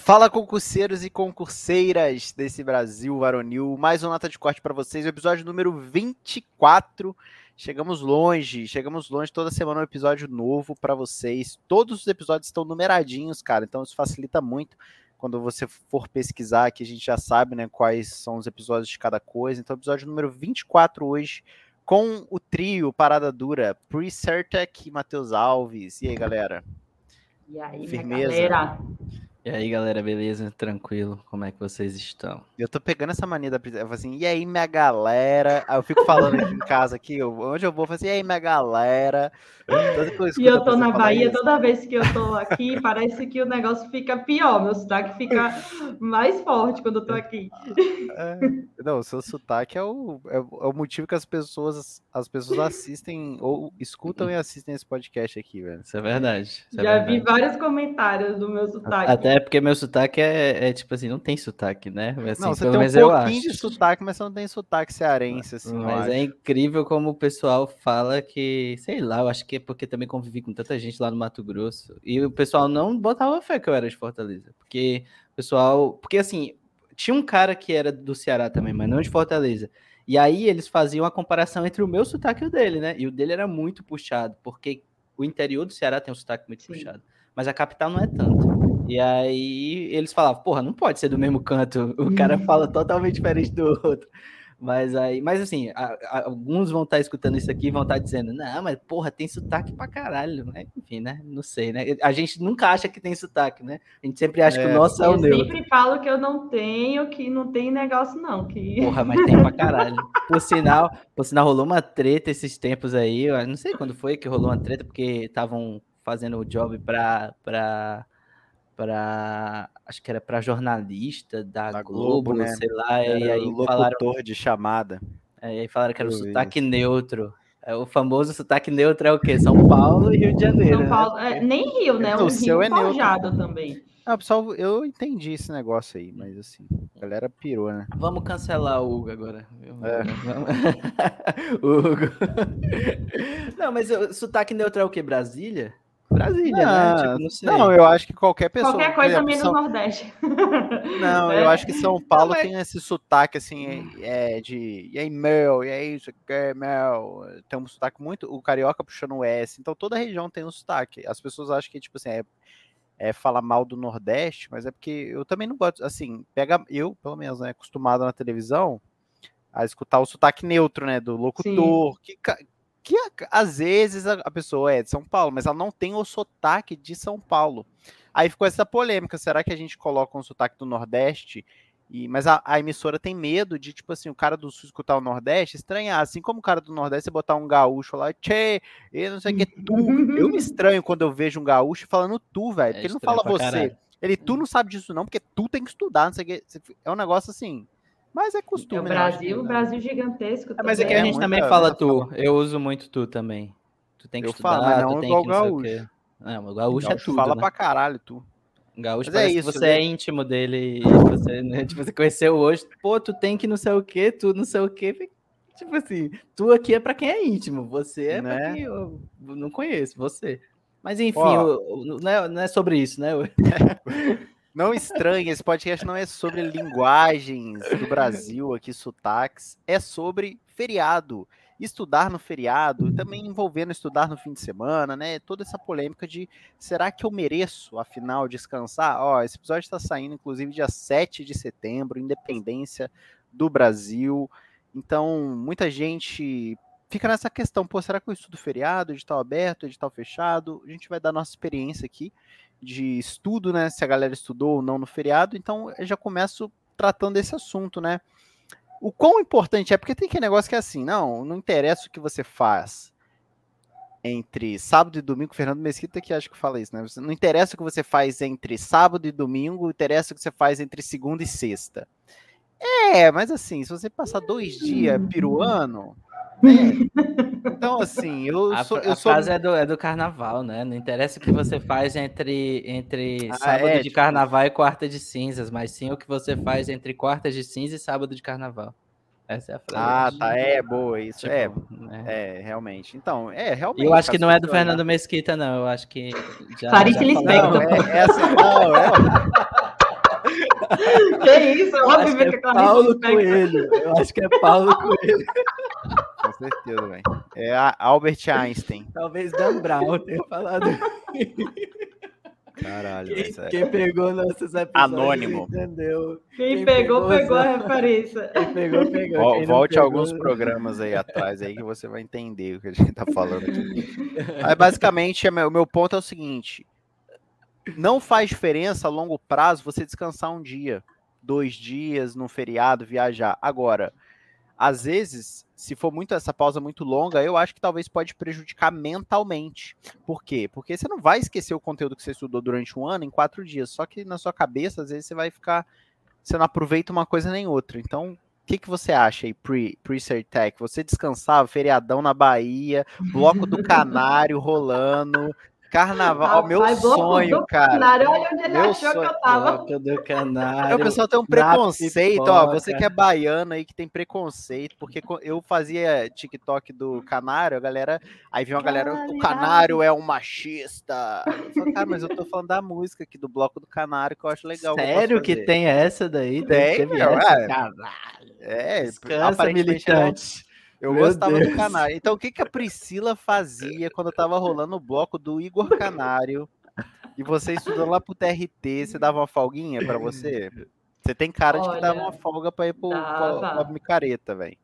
Fala concurseiros e concurseiras desse Brasil varonil, mais uma nota de corte para vocês, o episódio número 24. Chegamos longe, chegamos longe, toda semana um episódio novo para vocês. Todos os episódios estão numeradinhos, cara, então isso facilita muito. Quando você for pesquisar aqui, a gente já sabe, né, quais são os episódios de cada coisa. Então, episódio número 24 hoje, com o trio Parada Dura, Pri Sertec e Matheus Alves. E aí, galera? E aí, Firmeza. galera? E aí, galera, beleza? Tranquilo? Como é que vocês estão? Eu tô pegando essa mania da eu assim, e aí, minha galera? Aí eu fico falando aqui em casa aqui, onde eu vou, eu falo assim, e aí, minha galera? Eu e eu tô na Bahia, toda vez que eu tô aqui, parece que o negócio fica pior, meu sotaque fica mais forte quando eu tô aqui. É, não, o seu sotaque é o, é, é, o motivo que as pessoas, as pessoas assistem, ou escutam e assistem esse podcast aqui, velho. Isso é verdade. Isso é Já verdade. vi vários comentários do meu sotaque. Até é porque meu sotaque é, é, tipo assim, não tem sotaque, né? Assim, não, você tem um pouquinho de sotaque, mas você não tem sotaque cearense, assim. Mas é incrível como o pessoal fala que, sei lá, eu acho que é porque também convivi com tanta gente lá no Mato Grosso. E o pessoal não botava fé que eu era de Fortaleza. Porque o pessoal. Porque assim, tinha um cara que era do Ceará também, mas não de Fortaleza. E aí eles faziam a comparação entre o meu sotaque e o dele, né? E o dele era muito puxado, porque o interior do Ceará tem um sotaque muito Sim. puxado. Mas a capital não é tanto. E aí eles falavam, porra, não pode ser do mesmo canto, o cara fala totalmente diferente do outro. Mas aí, mas assim, a, a, alguns vão estar tá escutando isso aqui e vão estar tá dizendo, não, mas porra, tem sotaque pra caralho, né? Enfim, né? Não sei, né? A gente nunca acha que tem sotaque, né? A gente sempre acha é. que o nosso é o neutro. Eu sempre falo que eu não tenho, que não tem negócio, não. Que... Porra, mas tem pra caralho. Por sinal, por sinal, rolou uma treta esses tempos aí. Eu não sei quando foi que rolou uma treta, porque estavam fazendo o job pra. pra para acho que era para jornalista da, da Globo, Globo, né? sei lá, era e aí falaram de chamada. É, e aí falaram que era o sotaque neutro. É, o famoso sotaque neutro é o quê? São Paulo e Rio de Janeiro. São né? Paulo, né? é, nem Rio, né? O, o Rio é neutro. também. Ah, pessoal, eu entendi esse negócio aí, mas assim, a galera pirou, né? Vamos cancelar o Hugo agora. É. Hugo. Não, mas o sotaque neutro é o quê? Brasília? Brasília, né? não, né? Tipo, não, sei. não, eu acho que qualquer pessoa. Qualquer coisa exemplo, menos São... Nordeste. Não, é. eu acho que São Paulo não, tem esse sotaque assim, é, de. E aí, meu, e aí, isso aqui, é meu. Tem um sotaque muito. O carioca puxando o S. Então toda região tem um sotaque. As pessoas acham que, tipo assim, é, é falar mal do Nordeste, mas é porque eu também não gosto. Assim, pega. Eu, pelo menos, né, acostumado na televisão a escutar o sotaque neutro, né? Do locutor. Sim. Que, que às vezes a, pessoa é de São Paulo, mas ela não tem o sotaque de São Paulo. Aí ficou essa polêmica: será que a gente coloca um sotaque do Nordeste? E, mas a, a, emissora tem medo de, tipo assim, o cara do Sul escutar o Nordeste estranhar. Assim como o cara do Nordeste você botar um gaúcho lá, tchê, e não sei o que, tu. Eu me estranho quando eu vejo um gaúcho falando tu, velho. Porque é ele não fala você. Caralho. Ele, tu não sabe disso, não, porque tu tem que estudar, não sei o que. É um negócio assim. Mas é costume. É o né, Brasil, o Brasil gigantesco. É, mas é que a gente é também fala tu. Eu uso muito tu também. Tu tem que eu estudar, falo, mas não tu igual tem que gaúcho. Não, o gaúcho, é tudo. Fala né? pra caralho, tu. Gaúcho mas é isso, você né? é íntimo dele você, né, tipo, você conheceu hoje. Pô, tu tem que não sei o que, tu não sei o que. Tipo assim, tu aqui é pra quem é íntimo, você é né? pra quem eu não conheço, você. Mas enfim, não, é, não é sobre isso, né? Não estranhe, esse podcast não é sobre linguagens do Brasil, aqui, sotaques, é sobre feriado. Estudar no feriado, também envolvendo estudar no fim de semana, né? Toda essa polêmica de será que eu mereço, afinal, descansar? Ó, esse episódio está saindo, inclusive, dia 7 de setembro, independência do Brasil. Então, muita gente fica nessa questão, pô, será que eu estudo feriado, edital aberto, edital fechado? A gente vai dar nossa experiência aqui de estudo, né? Se a galera estudou ou não no feriado. Então, eu já começo tratando desse assunto, né? O quão importante é, porque tem aquele negócio que é assim, não, não interessa o que você faz entre sábado e domingo, Fernando Mesquita que acho que fala isso, né? Não interessa o que você faz entre sábado e domingo, interessa o que você faz entre segunda e sexta. É, mas assim, se você passar dois dias piruano, é. Então, assim, eu a, sou. Eu a sou... frase é do, é do carnaval, né? Não interessa o que você faz entre, entre ah, sábado é, de tipo... carnaval e quarta de cinzas, mas sim o que você faz entre quarta de cinza e sábado de carnaval. Essa é a frase. Ah, tá. É, boa, isso. Tipo, é, né? é, realmente. Então, é, realmente. Eu acho que não é do Fernando Mesquita, não. Eu acho que. Já, Clarice Lispector. Não, é, essa, não, é. isso é Eu óbvio acho que que é Clarice Paulo Coelho. Eu acho que é Paulo Coelho. Com certeza, velho. É a Albert Einstein. Talvez Dan Brown tenha falado. Caralho, Quem, sério. quem pegou nossos episódios Anônimo. entendeu. Quem, Quem pegou, pegou pegou a referência. Quem pegou, pegou. Vol- Quem Volte pegou- alguns programas aí atrás aí que você vai entender o que a gente tá falando aqui. Aí, basicamente, é o meu ponto é o seguinte: não faz diferença a longo prazo você descansar um dia, dois dias, num feriado, viajar. Agora, às vezes, se for muito essa pausa muito longa, eu acho que talvez pode prejudicar mentalmente. Por quê? Porque você não vai esquecer o conteúdo que você estudou durante um ano em quatro dias. Só que na sua cabeça, às vezes, você vai ficar. Você não aproveita uma coisa nem outra. Então, o que, que você acha aí, pre, pre? Você descansava, feriadão na Bahia, bloco do canário rolando, carnaval, meu Rapaz, bloco sonho, do cara. Canário, olha onde ele Meu achou sonho- que eu tava. Do É, canário. o pessoal tem um preconceito, ó. Você que é baiano aí, que tem preconceito, porque eu fazia TikTok do canário, a galera. Aí vinha uma galera, o Canário. é um machista. Eu falo, cara, mas eu tô falando da música aqui, do bloco do canário, que eu acho legal. Sério que fazer." tem essa daí? Tem, Teve meu, essa? é. Caralho. É, Descansa, aparentemente era militante. Eu Meu gostava Deus. do Canário. Então, o que, que a Priscila fazia quando tava rolando o bloco do Igor Canário? E você estudando lá pro TRT, você dava uma folguinha pra você? Você tem cara de que dava uma Olha, folga pra ir pro, dava. pra, pra micareta, velho.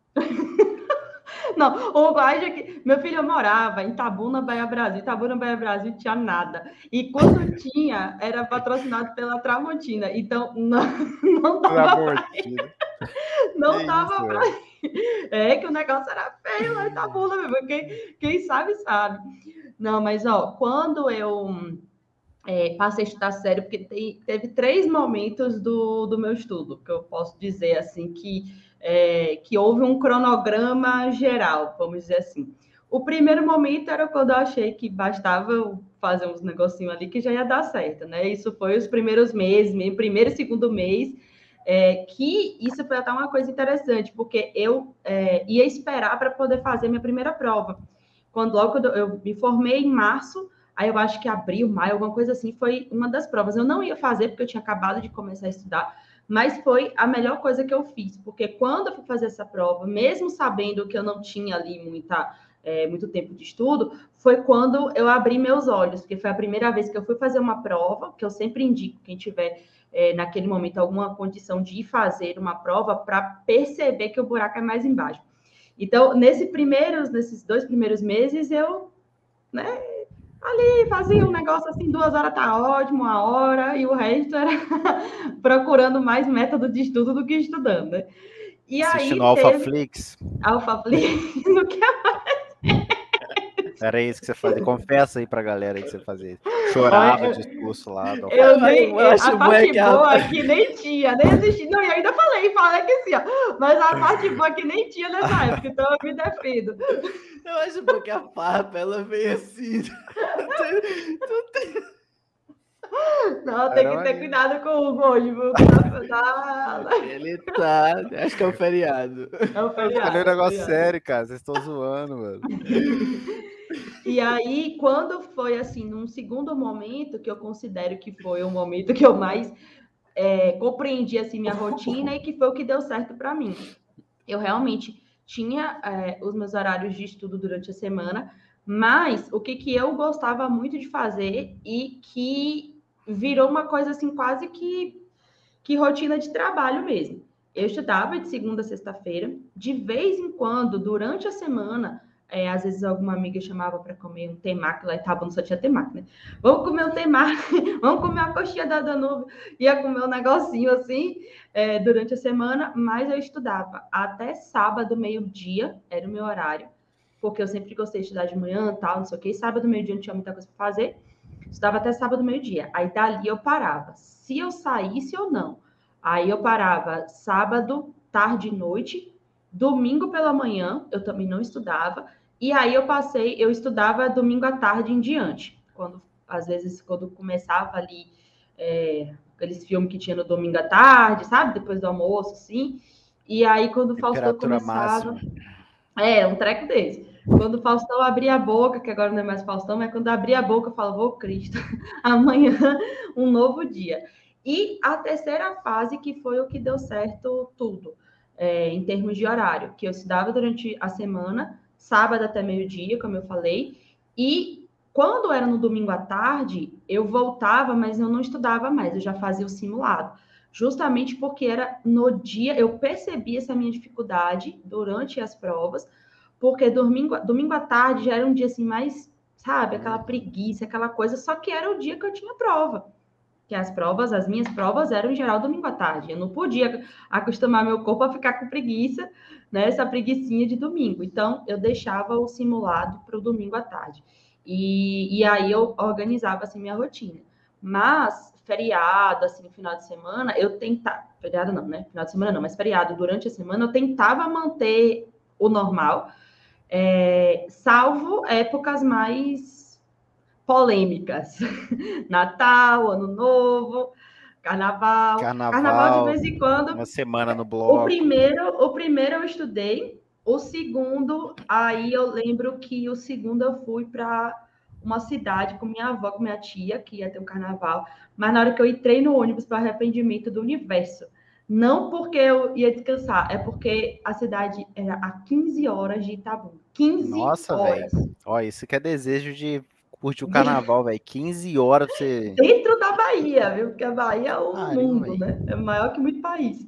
Não, o Guaja que. Meu filho morava em Tabuna, Bahia Brasil. Tabuna, Bahia Brasil tinha nada. E quando tinha, era patrocinado pela Tramontina. Então, não, não dava, não Que dava isso, pra ir. É que o negócio era feio lá em Tabuna, mesmo. Quem, quem sabe, sabe. Não, mas ó, quando eu é, passei a estudar sério, porque tem- teve três momentos do, do meu estudo, que eu posso dizer assim, que, é, que houve um cronograma geral, vamos dizer assim. O primeiro momento era quando eu achei que bastava eu fazer uns negocinhos ali que já ia dar certo, né? Isso foi os primeiros meses, primeiro e segundo mês, é, que isso foi até uma coisa interessante, porque eu é, ia esperar para poder fazer minha primeira prova. Quando logo quando eu me formei em março, aí eu acho que abril, maio, alguma coisa assim, foi uma das provas. Eu não ia fazer porque eu tinha acabado de começar a estudar, mas foi a melhor coisa que eu fiz, porque quando eu fui fazer essa prova, mesmo sabendo que eu não tinha ali muita, é, muito tempo de estudo, foi quando eu abri meus olhos, porque foi a primeira vez que eu fui fazer uma prova, que eu sempre indico quem tiver é, naquele momento alguma condição de ir fazer uma prova para perceber que o buraco é mais embaixo. Então, nesse primeiros, nesses dois primeiros meses, eu, né, ali fazia um negócio assim, duas horas tá ótimo, uma hora, e o resto era procurando mais método de estudo do que estudando, né? E Assistindo aí teve AlphaFlix. AlphaFlix, no que Era isso que você fazia. Confessa aí pra galera que você fazia isso. Chorava o discurso lá. do Eu Eu nem, acho a parte é boa que nem tinha, nem existia. Não, e ainda falei, falei que sim, ó. Mas a parte boa que nem tinha nessa época, então eu me defendo. Eu acho bom que a farpa, ela veio assim. Não, tem que ter cuidado com o Hugo hoje, viu? Tá- Ele tá. Acho que é um feriado. É um Eu feriado, falei um é um negócio feriado. sério, cara. Vocês estão zoando, mano. E aí, quando foi assim, num segundo momento, que eu considero que foi o momento que eu mais é, compreendi assim, minha rotina e que foi o que deu certo para mim. Eu realmente tinha é, os meus horários de estudo durante a semana, mas o que, que eu gostava muito de fazer e que virou uma coisa assim, quase que, que rotina de trabalho mesmo. Eu estudava de segunda a sexta-feira, de vez em quando, durante a semana, é, às vezes alguma amiga chamava para comer um temaki lá em Itabuna, só tinha temaki, né? Vamos comer um temaki, vamos comer a coxinha da Danube. Ia comer um negocinho assim é, durante a semana, mas eu estudava até sábado, meio-dia, era o meu horário, porque eu sempre gostei de estudar de manhã, tal, não sei o quê. E sábado, meio-dia, não tinha muita coisa para fazer. Estudava até sábado, meio-dia. Aí dali eu parava, se eu saísse ou não. Aí eu parava sábado, tarde e noite, domingo pela manhã, eu também não estudava. E aí eu passei, eu estudava domingo à tarde em diante. Quando, às vezes, quando começava ali é, aqueles filmes que tinha no domingo à tarde, sabe? Depois do almoço, assim. E aí, quando o Faustão começava. máxima. É, um treco desse. Quando o Faustão abria a boca, que agora não é mais Faustão, mas quando abria a boca, eu falava, ô Cristo, amanhã um novo dia. E a terceira fase, que foi o que deu certo tudo, é, em termos de horário, que eu estudava durante a semana, sábado até meio-dia, como eu falei, e quando era no domingo à tarde, eu voltava, mas eu não estudava mais, eu já fazia o simulado. Justamente porque era no dia, eu percebi essa minha dificuldade durante as provas, porque domingo, domingo à tarde já era um dia assim mais, sabe, aquela preguiça, aquela coisa, só que era o dia que eu tinha prova. Que as provas, as minhas provas eram em geral domingo à tarde. Eu não podia acostumar meu corpo a ficar com preguiça, né, essa preguiçinha de domingo. Então, eu deixava o simulado para o domingo à tarde. E, e aí eu organizava assim minha rotina. Mas feriado, assim, final de semana, eu tentava. Feriado não, né? Final de semana não, mas feriado durante a semana eu tentava manter o normal, é, salvo épocas mais polêmicas. Natal, Ano Novo, Carnaval. Carnaval, Carnaval de vez em quando. Uma semana no bloco. O primeiro, o primeiro eu estudei, o segundo, aí eu lembro que o segundo eu fui para uma cidade com minha avó, com minha tia, que ia ter um carnaval, mas na hora que eu entrei no ônibus para arrependimento do universo, não porque eu ia descansar, é porque a cidade era a 15 horas de Itabuna. 15 Nossa, horas. velho. Ó, isso que é desejo de curtir o carnaval, velho. 15 horas pra você. Dentro da Bahia, viu? Porque a Bahia é o mundo, né? É maior que muito país.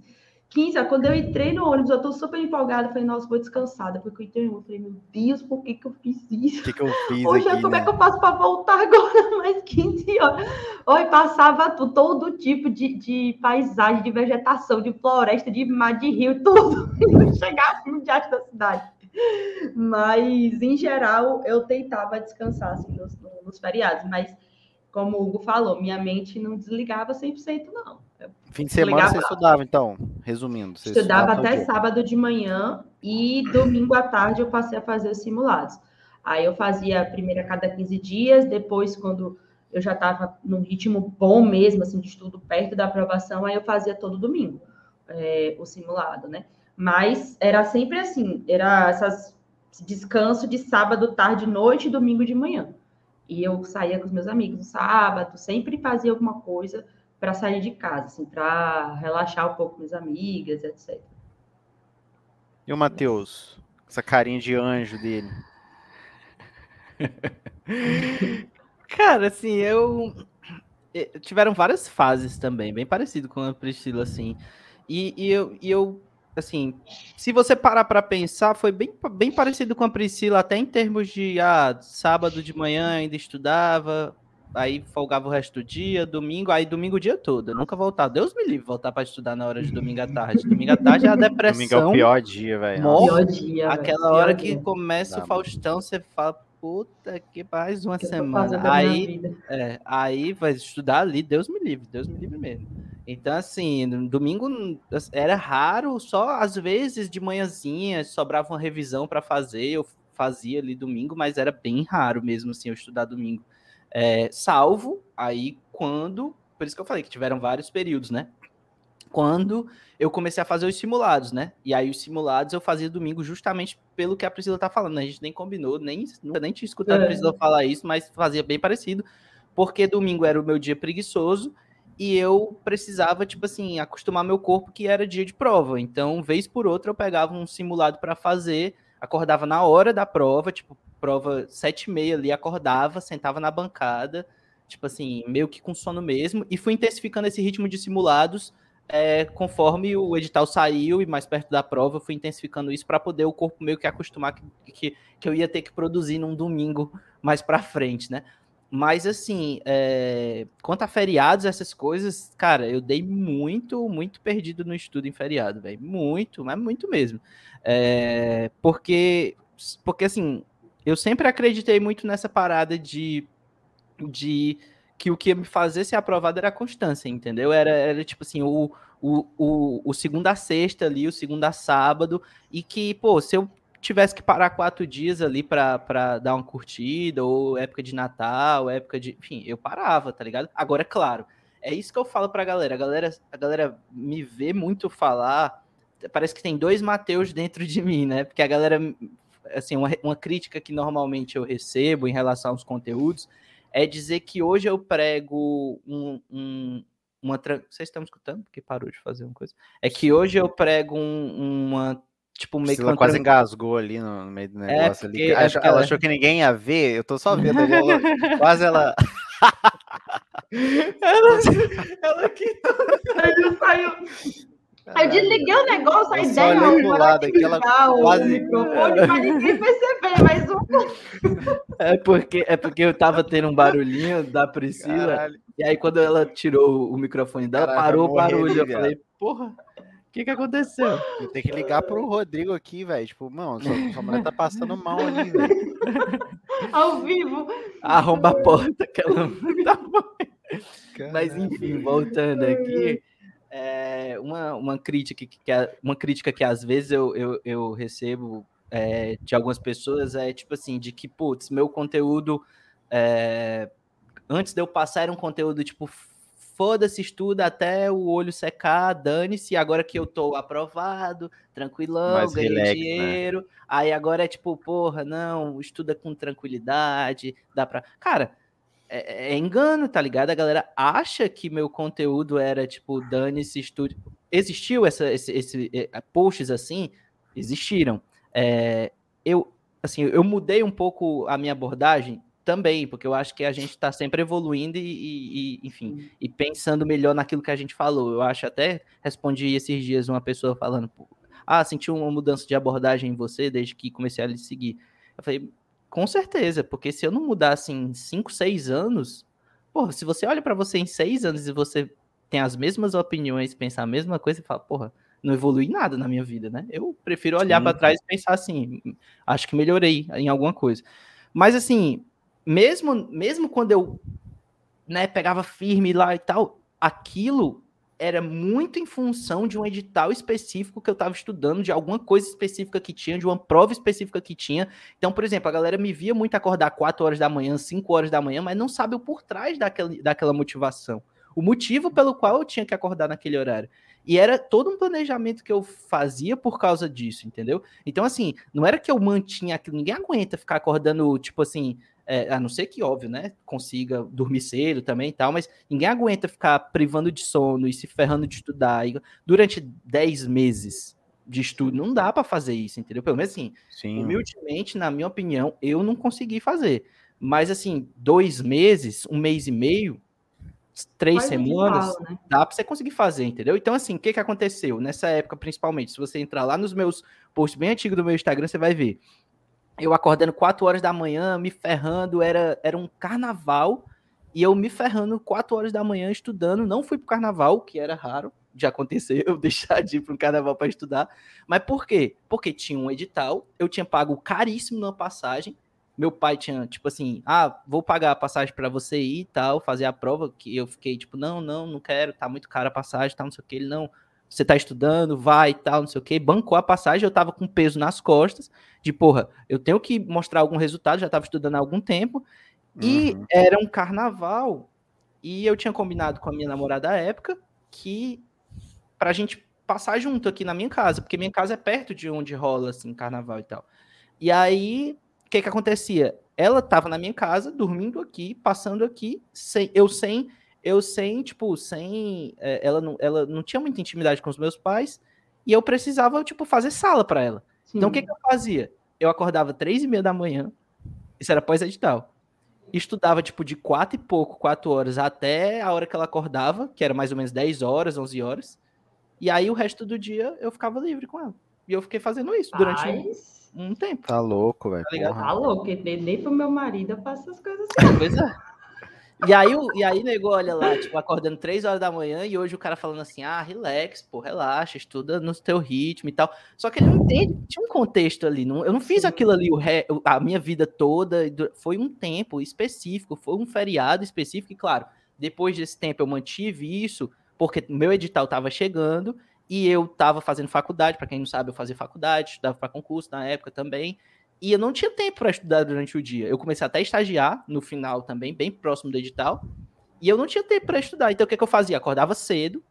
15, ó, quando eu entrei no ônibus, eu tô super empolgada. Falei, nossa, vou descansada. Porque eu entrei no ônibus, falei, meu Deus, por que, que eu fiz O isso? que, que eu fiz Hoje, aqui, como né? é que eu faço para voltar agora mais 15 horas? Oi, passava tu- todo tipo de, de paisagem, de vegetação, de floresta, de mar, de rio, tudo. E não chegava no diante da cidade. Mas, em geral, eu tentava descansar assim, nos, nos feriados. Mas, como o Hugo falou, minha mente não desligava 100%, não. Eu Fim de semana você estudava, então. Resumindo. Você estudava todo até dia. sábado de manhã e domingo à tarde eu passei a fazer os simulados. Aí eu fazia primeiro a cada 15 dias, depois, quando eu já estava num ritmo bom mesmo, assim, de estudo perto da aprovação, aí eu fazia todo domingo é, o simulado, né? Mas era sempre assim, era essas esse descanso de sábado, tarde, noite e domingo de manhã. E eu saía com os meus amigos no sábado, sempre fazia alguma coisa para sair de casa, assim, para relaxar um pouco com minhas amigas, etc. E o Matheus? Essa carinha de anjo dele. Cara, assim, eu. eh, Tiveram várias fases também, bem parecido com a Priscila, assim. E, e eu, e eu, assim, se você parar pra pensar, foi bem, bem parecido com a Priscila, até em termos de, ah, sábado de manhã ainda estudava, aí folgava o resto do dia, domingo, aí domingo o dia todo. Eu nunca voltava. Deus me livre voltar pra estudar na hora de domingo à tarde. Domingo à tarde é a Domingo é depressão. o pior dia, velho. Aquela hora que dia. começa Dá, o Faustão, você fala, puta que mais uma que semana. Aí, é, aí vai estudar ali, Deus me livre, Deus me livre mesmo. Então, assim, domingo era raro, só às vezes de manhãzinha sobrava uma revisão para fazer, eu fazia ali domingo, mas era bem raro mesmo, assim, eu estudar domingo. É, salvo aí quando, por isso que eu falei que tiveram vários períodos, né? Quando eu comecei a fazer os simulados, né? E aí os simulados eu fazia domingo justamente pelo que a Priscila tá falando, né? A gente nem combinou, nem, nunca nem tinha escutado É. a Priscila falar isso, mas fazia bem parecido, porque domingo era o meu dia preguiçoso e eu precisava, tipo assim, acostumar meu corpo que era dia de prova. Então, vez por outra, eu pegava um simulado para fazer, acordava na hora da prova, tipo, prova sete e meia ali, acordava, sentava na bancada, tipo assim, meio que com sono mesmo, e fui intensificando esse ritmo de simulados é, conforme o edital saiu e mais perto da prova, fui intensificando isso para poder o corpo meio que acostumar que, que, que eu ia ter que produzir num domingo mais para frente, né? Mas assim, é, quanto a feriados, essas coisas, cara, eu dei muito, muito perdido no estudo em feriado, velho. Muito, mas muito mesmo. É, porque, porque assim, eu sempre acreditei muito nessa parada de, de que o que me fazer ser aprovado era a constância, entendeu? Era, era tipo assim, o, o, o, o segunda a sexta ali, o segunda a sábado, e que, pô, se eu tivesse que parar quatro dias ali para dar uma curtida, ou época de Natal, época de. Enfim, eu parava, tá ligado? Agora, é claro, é isso que eu falo pra galera. A galera, a galera me vê muito falar. Parece que tem dois Mateus dentro de mim, né? Porque a galera. Assim, uma, uma crítica que normalmente eu recebo em relação aos conteúdos é dizer que hoje eu prego um, um, uma. Vocês estão escutando? Porque parou de fazer uma coisa. É que hoje eu prego um, uma. Tipo, meio Priscila que quase engasgou ali no meio do é, negócio. É porque, ali. É ela, ela achou que ninguém ia ver, eu tô só vendo. Ela, quase ela. ela, ela que. Ela saiu. Eu desliguei o negócio, a ideia não lado, aquela quase... o microfone para ninguém perceber, mas um... é porque É porque eu tava tendo um barulhinho da Priscila, Caralho. e aí quando ela tirou o microfone dela, Caralho, parou o barulho. Eu falei, porra, que que aconteceu? Eu tenho que ligar pro Rodrigo aqui, velho. Tipo, mano, sua, sua mulher tá passando mal ali, velho. Ao vivo. Arromba a porta que ela tá. Mas enfim, voltando aqui é, uma, uma, crítica que, que, uma crítica que às vezes eu, eu, eu recebo é, de algumas pessoas é tipo assim, de que, putz, meu conteúdo é, antes de eu passar era um conteúdo tipo foda-se, estuda até o olho secar, dane-se, agora que eu tô aprovado, tranquilão, ganhei relax, né? dinheiro, né? aí agora é tipo, porra, não, estuda com tranquilidade, dá pra... Cara, é, é, engano, tá ligado? A galera acha que meu conteúdo era tipo, dane-se estúdio. Existiu essa, esse, esse, é, posts assim? Existiram. É, eu, assim, eu mudei um pouco a minha abordagem também, porque eu acho que a gente está sempre evoluindo e, e, enfim, e pensando melhor naquilo que a gente falou. Eu acho até respondi esses dias uma pessoa falando, ah, senti uma mudança de abordagem em você desde que comecei a lhe seguir. Eu falei, com certeza, porque se eu não mudasse em 5, 6 anos, porra, se você olha para você em 6 anos e você tem as mesmas opiniões, pensar a mesma coisa, você fala, porra, não evolui nada na minha vida, né? Eu prefiro olhar para trás e pensar assim, acho que melhorei em alguma coisa. Mas assim, mesmo mesmo quando eu né, pegava firme lá e tal, aquilo era muito em função de um edital específico que eu estava estudando, de alguma coisa específica que tinha, de uma prova específica que tinha. Então, por exemplo, a galera me via muito acordar 4 horas da manhã, 5 horas da manhã, mas não sabe o por trás daquela, daquela motivação. O motivo pelo qual eu tinha que acordar naquele horário. E era todo um planejamento que eu fazia por causa disso, entendeu? Então, assim, não era que eu mantinha aquilo. Ninguém aguenta ficar acordando, tipo assim, é, a não ser que, óbvio, né, consiga dormir cedo também e tal, mas ninguém aguenta ficar privando de sono e se ferrando de estudar e, durante 10 meses de estudo. Não dá para fazer isso, entendeu? Pelo menos assim, Sim. humildemente, na minha opinião, eu não consegui fazer. Mas assim, dois meses, um mês e meio, três Faz semanas, fala, né? dá para você conseguir fazer, entendeu? Então, assim, o que, que aconteceu nessa época, principalmente? Se você entrar lá nos meus posts bem antigos do meu Instagram, você vai ver eu acordando 4 horas da manhã, me ferrando, era, era um carnaval, e eu me ferrando 4 horas da manhã estudando, não fui pro carnaval, que era raro de acontecer, eu deixar de ir para um carnaval para estudar, mas por quê? Porque tinha um edital, eu tinha pago caríssimo na passagem, meu pai tinha, tipo assim, ah, vou pagar a passagem para você ir e tal, fazer a prova, que eu fiquei, tipo, não, não, não quero, tá muito cara a passagem, tá, não sei o que, ele, não, você tá estudando, vai e tal, não sei o que, bancou a passagem, eu tava com peso nas costas, de porra, eu tenho que mostrar algum resultado, já tava estudando há algum tempo, e uhum. era um carnaval, e eu tinha combinado com a minha namorada à época que pra gente passar junto aqui na minha casa, porque minha casa é perto de onde rola, assim, carnaval e tal. E aí, o que que acontecia? Ela tava na minha casa, dormindo aqui, passando aqui, sem, eu sem eu sem, tipo, sem. É, ela, não, ela não tinha muita intimidade com os meus pais e eu precisava, tipo, fazer sala para ela. Sim. Então, o que, que eu fazia? Eu acordava três e meia da manhã, isso era pós-edital. Estudava, tipo, de quatro e pouco, quatro horas, até a hora que ela acordava, que era mais ou menos 10 horas, 11 horas. E aí, o resto do dia, eu ficava livre com ela. E eu fiquei fazendo isso durante um, um, tempo. Tá louco, velho. Tá, tá louco, nem, nem pro meu marido eu faço essas coisas assim. Pois é. E aí, e aí, nego, olha lá, tipo, acordando três horas da manhã e hoje o cara falando assim, ah, relax, pô, relaxa, estuda no teu ritmo e tal. Só que ele não entende, tinha um contexto ali. Não, eu não fiz aquilo ali o ré, a minha vida toda, foi um tempo específico, foi um feriado específico, e claro, depois desse tempo eu mantive isso, porque meu edital estava chegando e eu estava fazendo faculdade, para quem não sabe, eu fazia faculdade, estudava para concurso na época também. E eu não tinha tempo para estudar durante o dia. Eu comecei até a estagiar no final também, bem próximo do edital. E eu não tinha tempo para estudar. Então o que, que eu fazia? Acordava cedo,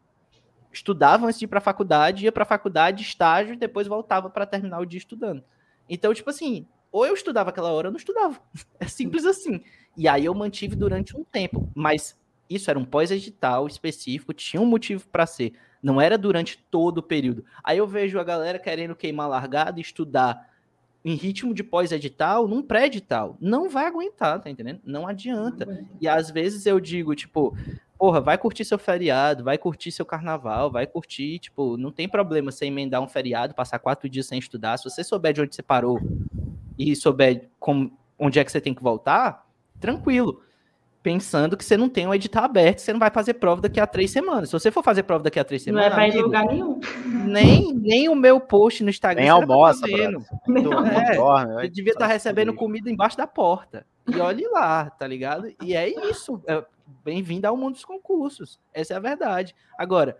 estudava antes de ir para a faculdade, ia para a faculdade, estágio e depois voltava para terminar o dia estudando. Então, tipo assim, ou eu estudava aquela hora ou eu não estudava. É simples assim. E aí eu mantive durante um tempo. Mas Isso era um pós-edital específico, tinha um motivo para ser. Não era durante todo o período. Aí eu vejo a galera querendo queimar largada estudar em ritmo de pós-edital, num pré-edital. Não vai aguentar, tá entendendo? Não adianta. E às vezes eu digo, tipo, porra, vai curtir seu feriado, vai curtir seu carnaval, vai curtir, tipo, não tem problema você emendar um feriado, passar quatro dias sem estudar. Se você souber de onde você parou e souber como, onde é que você tem que voltar, tranquilo pensando que você não tem um edital aberto, você não vai fazer prova daqui a três semanas. Se você for fazer prova daqui a três semanas. Não é para ir lugar nenhum. Nem, nem o meu post no Instagram. Nem almoça, vendo. É, você devia estar tá recebendo comida embaixo da porta. E olhe lá, tá ligado? E é isso. É, Bem-vindo ao mundo dos concursos. Essa é a verdade. Agora,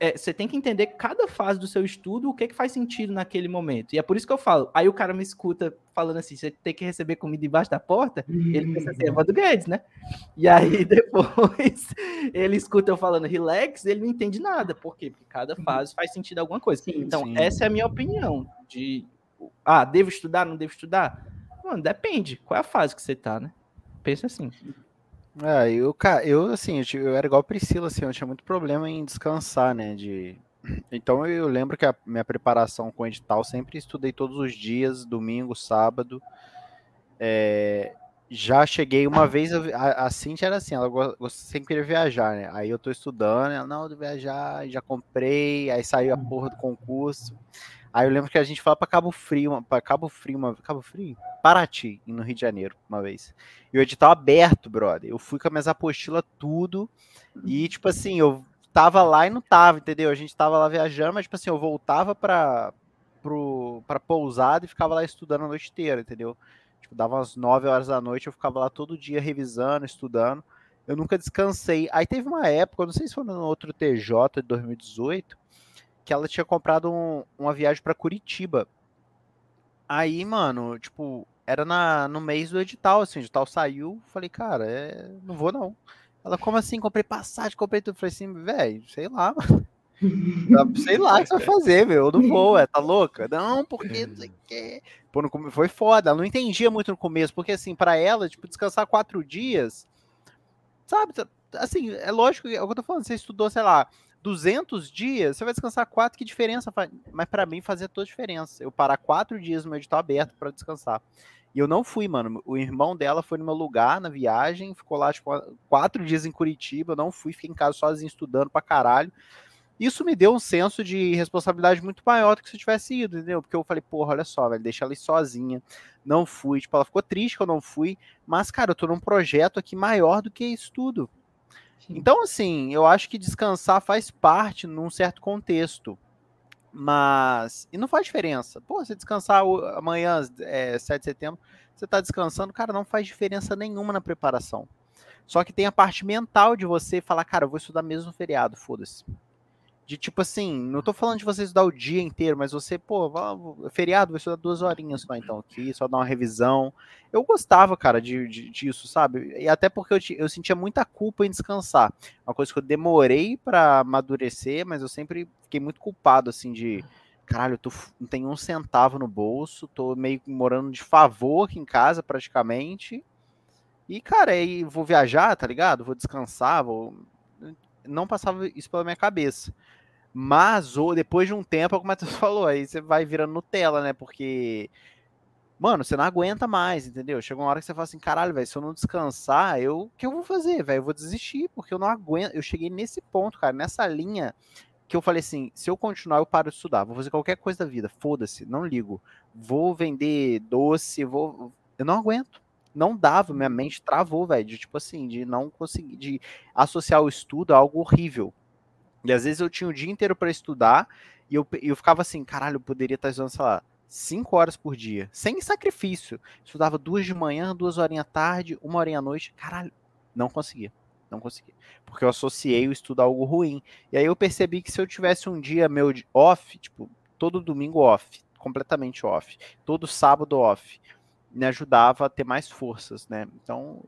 é, você tem que entender cada fase do seu estudo, o que, que faz sentido naquele momento. E é por isso que eu falo. Aí o cara me escuta falando assim: você tem que receber comida embaixo da porta. Ele pensa assim: é do Guedes, né? E aí depois ele escuta eu falando relax, ele não entende nada. Por quê? Porque cada uhum. fase faz sentido alguma coisa. Sim, então, sim. essa é a minha opinião. De ah, devo estudar, não devo estudar? Mano, depende. Qual é a fase que você tá, né? Pensa assim. É, eu, cara, eu assim, eu, eu era igual a Priscila, assim, eu tinha muito problema em descansar, né? De... Então eu lembro que a minha preparação com o edital sempre estudei todos os dias, domingo, sábado. É, já cheguei uma vez, a, a Cintia era assim, ela gosta, sempre queria viajar, né? Aí eu tô estudando, ela, não, eu viajar, já comprei, aí saiu a porra do concurso. Aí eu lembro que a gente foi para Cabo Frio, para Cabo Frio, uma, Cabo Frio? Paraty, no Rio de Janeiro, uma vez. E o edital aberto, brother. Eu fui com as minhas apostilas tudo e tipo assim, eu tava lá e não tava, entendeu? A gente tava lá viajando, mas tipo assim, eu voltava para pro para pousada e ficava lá estudando a noite inteira, entendeu? Tipo, dava umas 9 horas da noite, eu ficava lá todo dia revisando, estudando. Eu nunca descansei. Aí teve uma época, não sei se foi no outro TJ de 2018, que ela tinha comprado um, uma viagem para Curitiba. Aí, mano, tipo, era na, no mês do edital, assim, o edital saiu, falei, cara, é, não vou não. Ela, como assim? Comprei passagem, comprei tudo. Falei assim, velho, sei lá, mano. sei lá o que você vai fazer, meu. Eu não vou, é, tá louca? Não, porque não sei o quê. Pô, no, foi foda. Ela não entendia muito no começo, porque assim, para ela, tipo, descansar quatro dias, sabe? Assim, é lógico, é o que eu tô falando, você estudou, sei lá, 200 dias, você vai descansar quatro, que diferença faz? Mas para mim fazia toda a diferença. Eu parar quatro dias no meu edital aberto para descansar. E eu não fui, mano. O irmão dela foi no meu lugar na viagem, ficou lá, tipo, quatro dias em Curitiba. Eu não fui, fiquei em casa sozinho estudando pra caralho. Isso me deu um senso de responsabilidade muito maior do que se eu tivesse ido, entendeu? Porque eu falei, porra, olha só, velho, deixa ela ir sozinha. Não fui. Tipo, ela ficou triste que eu não fui. Mas, cara, eu tô num projeto aqui maior do que isso tudo. Então, assim, eu acho que descansar faz parte num certo contexto. Mas. E não faz diferença. Pô, você descansar amanhã, é, 7 de setembro, você tá descansando, cara, não faz diferença nenhuma na preparação. Só que tem a parte mental de você falar, cara, eu vou estudar mesmo no feriado, foda-se de tipo assim, não tô falando de você estudar o dia inteiro, mas você, pô, feriado, vai estudar duas horinhas só então aqui, só dar uma revisão. Eu gostava, cara, de, de disso, sabe? E até porque eu, eu sentia muita culpa em descansar. Uma coisa que eu demorei para amadurecer, mas eu sempre fiquei muito culpado, assim, de caralho, eu tô, não tenho um centavo no bolso, tô meio morando de favor aqui em casa, praticamente. E, cara, aí vou viajar, tá ligado? Vou descansar, vou. Não passava isso pela minha cabeça. Mas ou depois de um tempo, como a tu falou, aí você vai virando Nutella, né? Porque, mano, você não aguenta mais, entendeu? Chega uma hora que você fala assim, caralho, velho, se eu não descansar, eu o que eu vou fazer, velho? Eu vou desistir, porque eu não aguento. Eu cheguei nesse ponto, cara, nessa linha que eu falei assim, se eu continuar, eu paro de estudar, vou fazer qualquer coisa da vida, foda-se, não ligo. Vou vender doce, vou. Eu não aguento. Não dava, minha mente travou, velho, de tipo assim, de não conseguir, de associar o estudo a algo horrível. E às vezes eu tinha o dia inteiro para estudar e eu, eu ficava assim, caralho, eu poderia estar estudando, sei lá, cinco horas por dia, sem sacrifício. Estudava duas de manhã, duas horinhas à tarde, uma horinha à noite. Caralho, não conseguia. Não conseguia. Porque eu associei o estudo a algo ruim. E aí eu percebi que se eu tivesse um dia meu off, tipo, todo domingo off, completamente off, todo sábado off, me ajudava a ter mais forças, né? Então,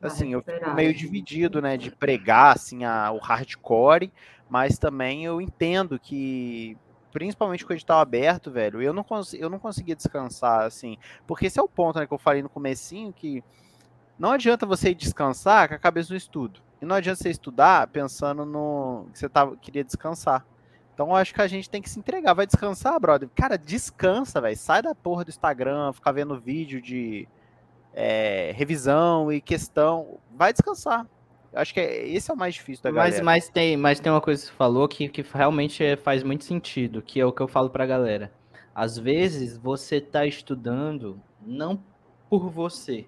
assim, eu fico meio dividido, né, de pregar, assim, a, o hardcore, mas também eu entendo que, principalmente com o edital aberto, velho, eu não, eu não conseguia descansar, assim, porque esse é o ponto, né, que eu falei no comecinho, que não adianta você descansar com a cabeça no estudo. E não adianta você estudar pensando no que você tava, queria descansar. Então eu acho que a gente tem que se entregar. Vai descansar, brother? Cara, descansa, velho. Sai da porra do Instagram, ficar vendo vídeo de é, revisão e questão. Vai descansar. Eu acho que é, esse é o mais difícil da mas, galera. Mas tem, mas tem uma coisa que você falou que, que realmente é, faz muito sentido, que é o que eu falo pra galera. Às vezes você tá estudando não por você,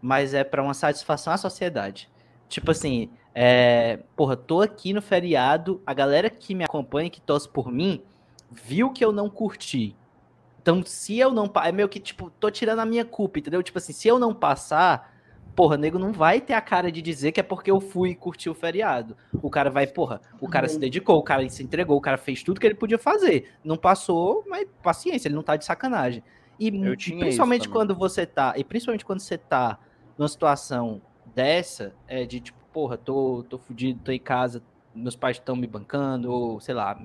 mas é para uma satisfação à sociedade. Tipo assim, é, porra, tô aqui no feriado, a galera que me acompanha, que torce por mim, viu que eu não curti. Então, se eu não. É meio que, tipo, tô tirando a minha culpa, entendeu? Tipo assim, se eu não passar, porra, nego não vai ter a cara de dizer que é porque eu fui e curti o feriado. O cara vai, porra, o cara se dedicou, o cara se entregou, o cara fez tudo que ele podia fazer. Não passou, mas paciência, ele não tá de sacanagem. E principalmente quando você tá, e principalmente quando você tá numa situação dessa, é de tipo, porra, tô, tô fudido, tô em casa, meus pais estão me bancando, ou sei lá,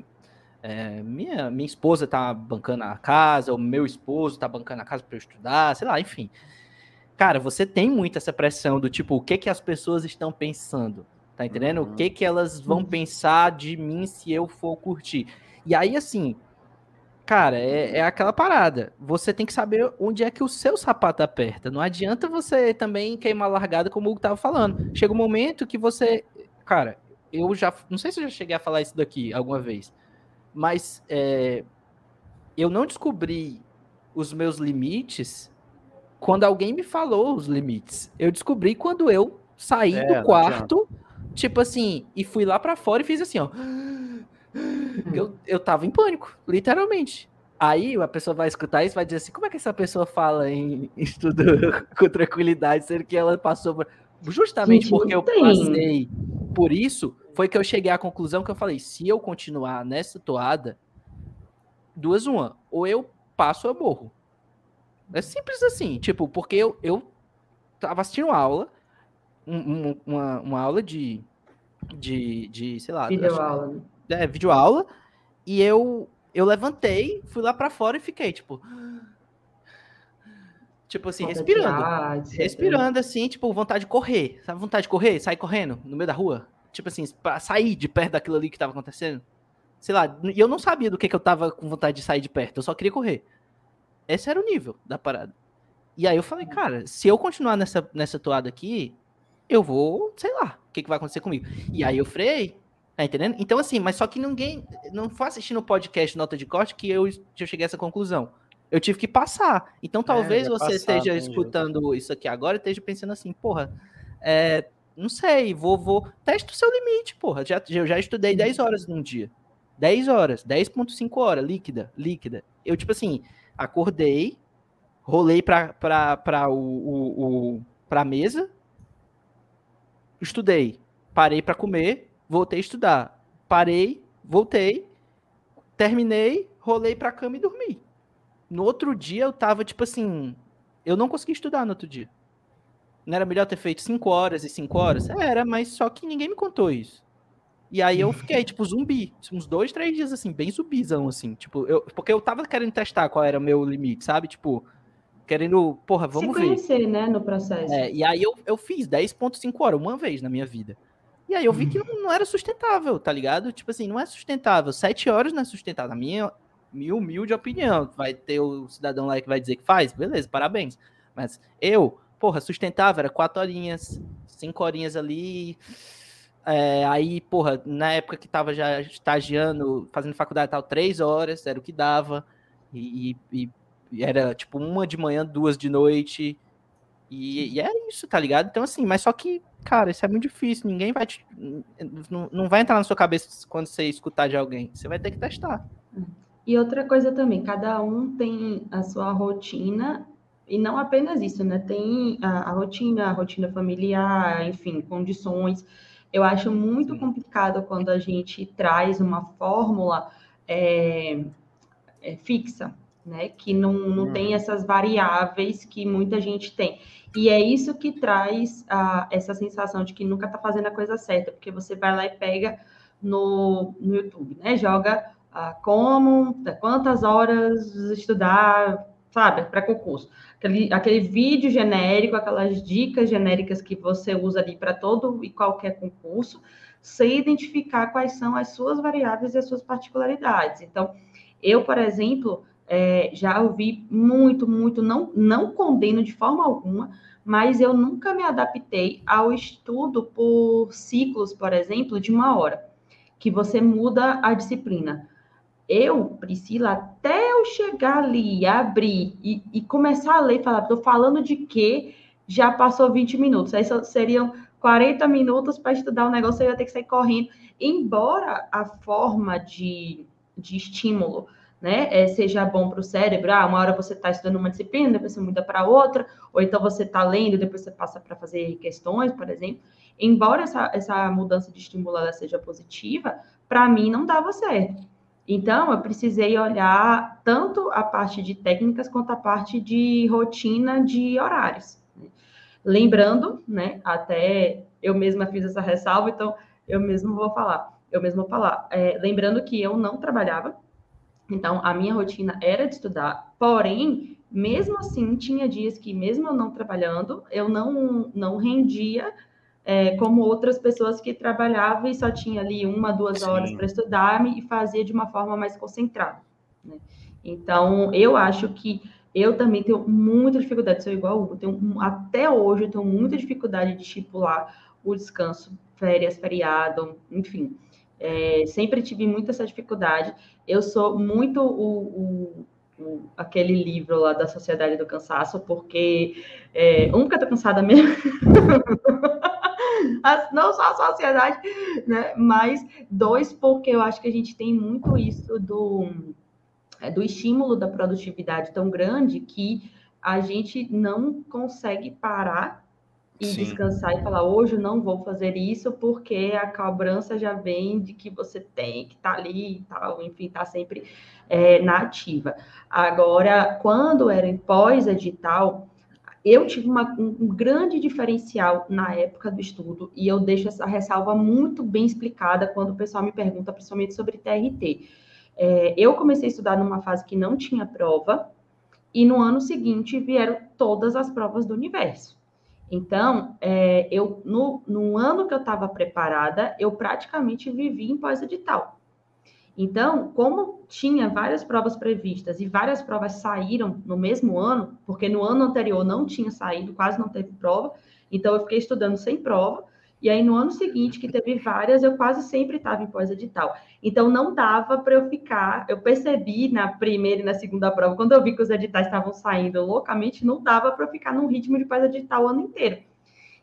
é, minha, minha esposa tá bancando a casa, ou meu esposo tá bancando a casa para eu estudar, sei lá, enfim. Cara, você tem muito essa pressão do tipo, o que que as pessoas estão pensando? Tá entendendo? Uhum. O que que elas vão pensar de mim se eu for curtir? E aí, assim, cara, é, é, aquela parada. Você tem que saber onde é que o seu sapato aperta. Não adianta você também queimar largada, como o Hugo tava falando. Chega um momento que você. Cara, eu já. Não sei se eu já cheguei a falar isso daqui alguma vez. Mas é, eu não descobri os meus limites quando alguém me falou os limites. Eu descobri quando eu saí é, do quarto, tipo assim, e fui lá para fora e fiz assim, ó. Eu, eu tava em pânico, literalmente. Aí a pessoa vai escutar isso vai dizer assim: como é que essa pessoa fala em estudo com tranquilidade, sendo que ela passou por. Justamente Gente, porque eu passei por isso, foi que eu cheguei à conclusão que eu falei: se eu continuar nessa toada, duas uma, ou eu passo ou eu morro. É simples assim, tipo, porque eu, eu tava assistindo aula, um, um, uma, uma aula de, de, de sei lá. Videoaula, né? é, videoaula, e eu, eu levantei, fui lá para fora e fiquei, tipo. Tipo assim, respirando. respirando, assim, tipo, vontade de correr. Sabe vontade de correr? Sair correndo no meio da rua? Tipo assim, pra sair de perto daquilo ali que tava acontecendo. Sei lá, e eu não sabia do que, que eu tava com vontade de sair de perto, eu só queria correr. Esse era o nível da parada. E aí eu falei, cara, se eu continuar nessa, nessa toada aqui, eu vou, sei lá, o que, que vai acontecer comigo. E aí eu freiei, Tá entendendo? Então, assim, mas só que ninguém. Não foi assistindo o podcast Nota de Corte que eu, eu cheguei a essa conclusão. Eu tive que passar. Então, é, talvez é, você passar, esteja escutando jeito. isso aqui agora e esteja pensando assim, porra, é, não sei, vou, vou. Teste o seu limite, porra. Já, eu já estudei 10 horas num dia. 10 horas, 10,5 horas, líquida, líquida. Eu, tipo assim, acordei, rolei pra, pra, pra, o, o, o, pra mesa, estudei, parei para comer, voltei a estudar. Parei, voltei, terminei, rolei pra cama e dormi. No outro dia eu tava tipo assim, eu não consegui estudar no outro dia. Não era melhor ter feito 5 horas e 5 horas? Era, mas só que ninguém me contou isso. E aí eu fiquei, tipo, zumbi. Uns dois, três dias, assim, bem zumbizão, assim. Tipo, eu, porque eu tava querendo testar qual era o meu limite, sabe? Tipo, querendo, porra, vamos Se conhecer, ver. né, no processo. É, e aí eu, eu fiz 10.5 horas, uma vez na minha vida. E aí eu vi que não, não, era sustentável, tá ligado? Tipo assim, não é sustentável. Sete horas não é sustentável. Na minha mil humilde opinião. Vai ter o cidadão lá que vai dizer que faz, beleza, parabéns. Mas eu, porra, sustentável, era quatro horinhas, cinco horinhas ali. É, aí, porra, na época que tava já estagiando, fazendo faculdade tal, três horas, era o que dava. E, e, e era tipo uma de manhã, duas de noite. E, e, é isso, tá ligado? Então, assim, mas só que, cara, isso é muito difícil. Ninguém vai te. Não, não vai entrar na sua cabeça quando você escutar de alguém. Você vai ter que testar. E outra coisa também, cada um tem a sua rotina, e não apenas isso, né? Tem a, a rotina, a rotina familiar, enfim, condições. Eu acho muito complicado quando a gente traz uma fórmula é, é, fixa, né? Que não, não tem essas variáveis que muita gente tem. E é isso que traz essa sensação de que nunca está fazendo a coisa certa, porque você vai lá e pega no, no YouTube, né? Joga ah, como, quantas horas estudar sabe, para concurso. Aquele, aquele vídeo genérico, aquelas dicas genéricas que você usa ali para todo e qualquer concurso, sem identificar quais são as suas variáveis e as suas particularidades. Então, eu, por exemplo, é, já ouvi muito, muito, não, não condeno de forma alguma, mas eu nunca me adaptei ao estudo por ciclos, por exemplo, de uma hora, que você muda a disciplina. Eu, Priscila, até eu chegar ali, abrir e, e começar a ler, falar, estou falando de quê? Já passou 20 minutos. Aí seriam 40 minutos para estudar o negócio, eu ia ter que sair correndo. Embora a forma de, de estímulo né, é, seja bom para o cérebro, ah, uma hora você está estudando uma disciplina, depois você muda para outra, ou então você está lendo, depois você passa para fazer questões, por exemplo. Embora essa, essa mudança de estímulo seja positiva, para mim não dava certo. Então, eu precisei olhar tanto a parte de técnicas quanto a parte de rotina de horários. Né? Lembrando, né, até eu mesma fiz essa ressalva, então eu mesmo vou falar, eu mesmo vou falar. É, lembrando que eu não trabalhava, então, a minha rotina era de estudar, porém, mesmo assim, tinha dias que, mesmo eu não trabalhando, eu não, não rendia é, como outras pessoas que trabalhavam e só tinha ali uma, duas Sim. horas para estudar e fazia de uma forma mais concentrada. Né? Então, eu acho que eu também tenho muita dificuldade, sou igual o tenho, até hoje eu tenho muita dificuldade de estipular o descanso, férias, feriado, enfim. É, sempre tive muita essa dificuldade. Eu sou muito o, o, o, aquele livro lá da Sociedade do Cansaço, porque é, um, eu tô cansada mesmo. não só a sociedade, né? Mas dois, porque eu acho que a gente tem muito isso do, é, do estímulo da produtividade tão grande que a gente não consegue parar e Sim. descansar e falar, hoje não vou fazer isso porque a cobrança já vem de que você tem que estar tá ali e tal, enfim, está sempre é, na ativa. Agora, quando era em pós-edital, eu tive uma, um, um grande diferencial na época do estudo, e eu deixo essa ressalva muito bem explicada quando o pessoal me pergunta, principalmente sobre TRT. É, eu comecei a estudar numa fase que não tinha prova, e no ano seguinte vieram todas as provas do universo. Então, é, eu no, no ano que eu estava preparada, eu praticamente vivi em pós-edital. Então, como tinha várias provas previstas e várias provas saíram no mesmo ano, porque no ano anterior não tinha saído, quase não teve prova, então eu fiquei estudando sem prova, e aí no ano seguinte, que teve várias, eu quase sempre estava em pós-edital. Então não dava para eu ficar, eu percebi na primeira e na segunda prova, quando eu vi que os editais estavam saindo loucamente, não dava para eu ficar num ritmo de pós-edital o ano inteiro.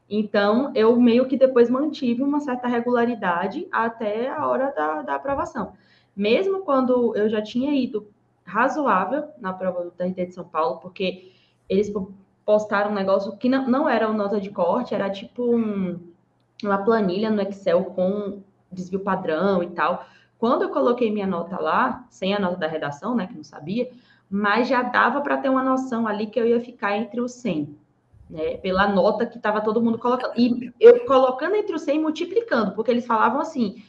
Então, eu meio que depois mantive uma certa regularidade até a hora da, da aprovação. Mesmo quando eu já tinha ido razoável na prova do TRT de São Paulo, porque eles postaram um negócio que não, não era uma nota de corte, era tipo um, uma planilha no Excel com desvio padrão e tal. Quando eu coloquei minha nota lá, sem a nota da redação, né, que não sabia, mas já dava para ter uma noção ali que eu ia ficar entre os 100, né, pela nota que estava todo mundo colocando. E eu colocando entre os 100 multiplicando, porque eles falavam assim: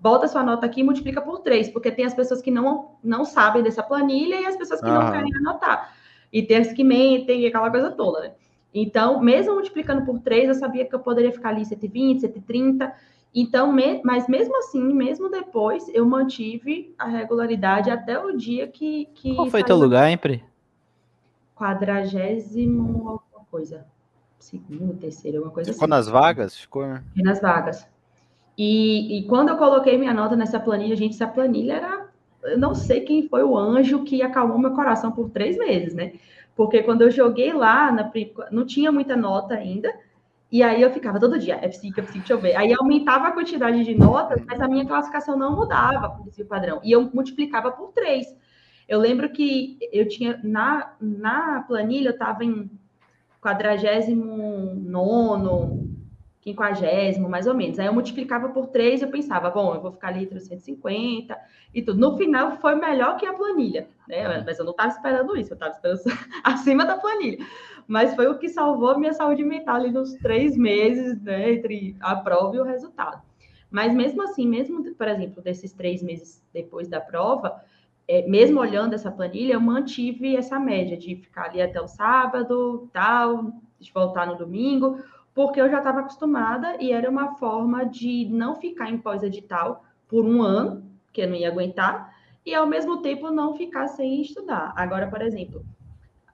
bota sua nota aqui e multiplica por 3, porque tem as pessoas que não, não sabem dessa planilha e as pessoas que ah. não querem anotar. E tem as que mentem e aquela coisa toda, né? Então, mesmo multiplicando por 3, eu sabia que eu poderia ficar ali 120, 130. Então, me, mas mesmo assim, mesmo depois, eu mantive a regularidade até o dia que. que Qual foi teu lugar, Empre? Quadragésimo, alguma coisa. Segundo, terceiro, alguma coisa Ficou assim. nas vagas? Ficou. Fiquei nas vagas. E, e quando eu coloquei minha nota nessa planilha, gente, essa planilha era. Eu não sei quem foi o anjo que acalmou meu coração por três meses, né? Porque quando eu joguei lá, na, não tinha muita nota ainda. E aí eu ficava todo dia, F5, F5, deixa eu ver. Aí aumentava a quantidade de notas, mas a minha classificação não mudava com esse padrão. E eu multiplicava por três. Eu lembro que eu tinha, na, na planilha, eu estava em 49, quinquagésimo, mais ou menos. Aí eu multiplicava por três e eu pensava, bom, eu vou ficar ali 350 e tudo. No final foi melhor que a planilha, né? Mas eu não estava esperando isso, eu estava esperando acima da planilha. Mas foi o que salvou a minha saúde mental ali nos três meses, né? Entre a prova e o resultado. Mas mesmo assim, mesmo, por exemplo, desses três meses depois da prova, é, mesmo olhando essa planilha, eu mantive essa média de ficar ali até o sábado, tal, de voltar no domingo, porque eu já estava acostumada e era uma forma de não ficar em pós-edital por um ano, que eu não ia aguentar, e ao mesmo tempo não ficar sem estudar. Agora, por exemplo,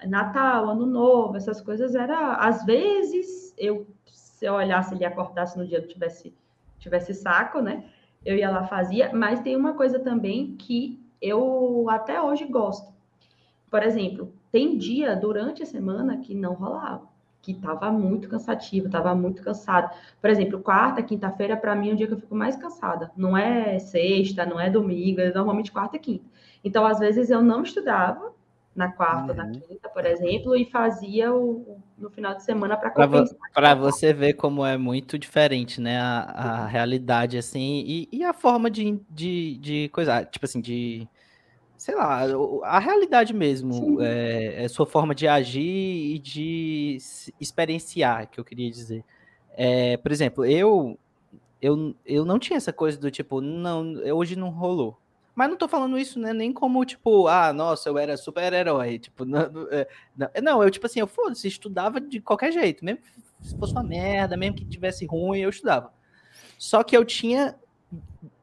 Natal, Ano Novo, essas coisas era às vezes eu se eu olhasse ele acordasse no dia que tivesse tivesse saco, né? Eu ia lá fazia, mas tem uma coisa também que eu até hoje gosto. Por exemplo, tem dia durante a semana que não rolava que estava muito cansativo, estava muito cansado. Por exemplo, quarta, quinta-feira, para mim, é o dia que eu fico mais cansada. Não é sexta, não é domingo, é normalmente quarta e quinta. Então, às vezes, eu não estudava na quarta, uhum. na quinta, por exemplo, e fazia o, no final de semana para compensar. Para você ver como é muito diferente, né, a, a realidade, assim, e, e a forma de, de, de coisa, tipo assim, de sei lá, a realidade mesmo, é, é, sua forma de agir e de experienciar, que eu queria dizer. É, por exemplo, eu, eu, eu não tinha essa coisa do tipo, não, hoje não rolou. Mas não tô falando isso né, nem como, tipo, ah, nossa, eu era super-herói. Tipo, não, não, não, eu, tipo assim, eu foda-se, estudava de qualquer jeito. Mesmo se fosse uma merda, mesmo que tivesse ruim, eu estudava. Só que eu tinha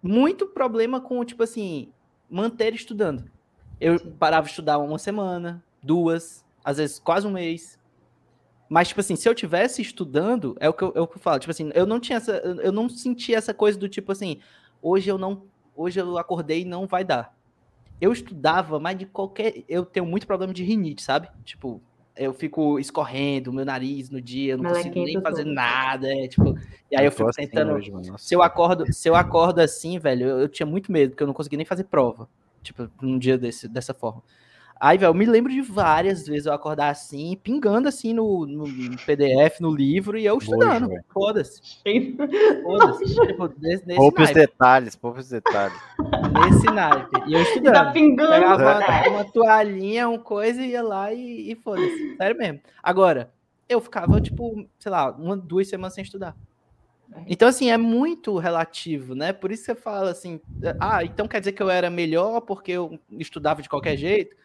muito problema com, tipo assim, manter estudando. Eu parava de estudar uma semana, duas, às vezes quase um mês. Mas, tipo assim, se eu tivesse estudando, é o que eu, é o que eu falo, tipo assim, eu não tinha essa, eu não sentia essa coisa do tipo assim, hoje eu não, hoje eu acordei e não vai dar. Eu estudava, mas de qualquer, eu tenho muito problema de rinite, sabe? Tipo, eu fico escorrendo meu nariz no dia, eu não consigo nem fazer nada, é, tipo, e aí eu, eu fico assim tentando, hoje, se eu acordo, se eu acordo assim, velho, eu, eu, tinha muito medo, porque eu não conseguia nem fazer prova, tipo, num dia desse, dessa forma. Aí, velho, eu me lembro de várias vezes eu acordar assim, pingando assim no, no PDF, no livro, e eu estudando. Foda-se. Foda-se. tipo, poupa os detalhes, poupa os detalhs. Nesse naipe. E eu estudando. Tá pingando. Pegava uma, uma, toalhinha, uma coisa, e ia lá e, e foda-se. Sério mesmo. Agora, eu ficava, tipo, sei lá, uma, duas semanas sem estudar. Então, assim, é muito relativo, né? Por isso você fala assim, ah, então quer dizer que eu era melhor porque eu estudava de qualquer jeito?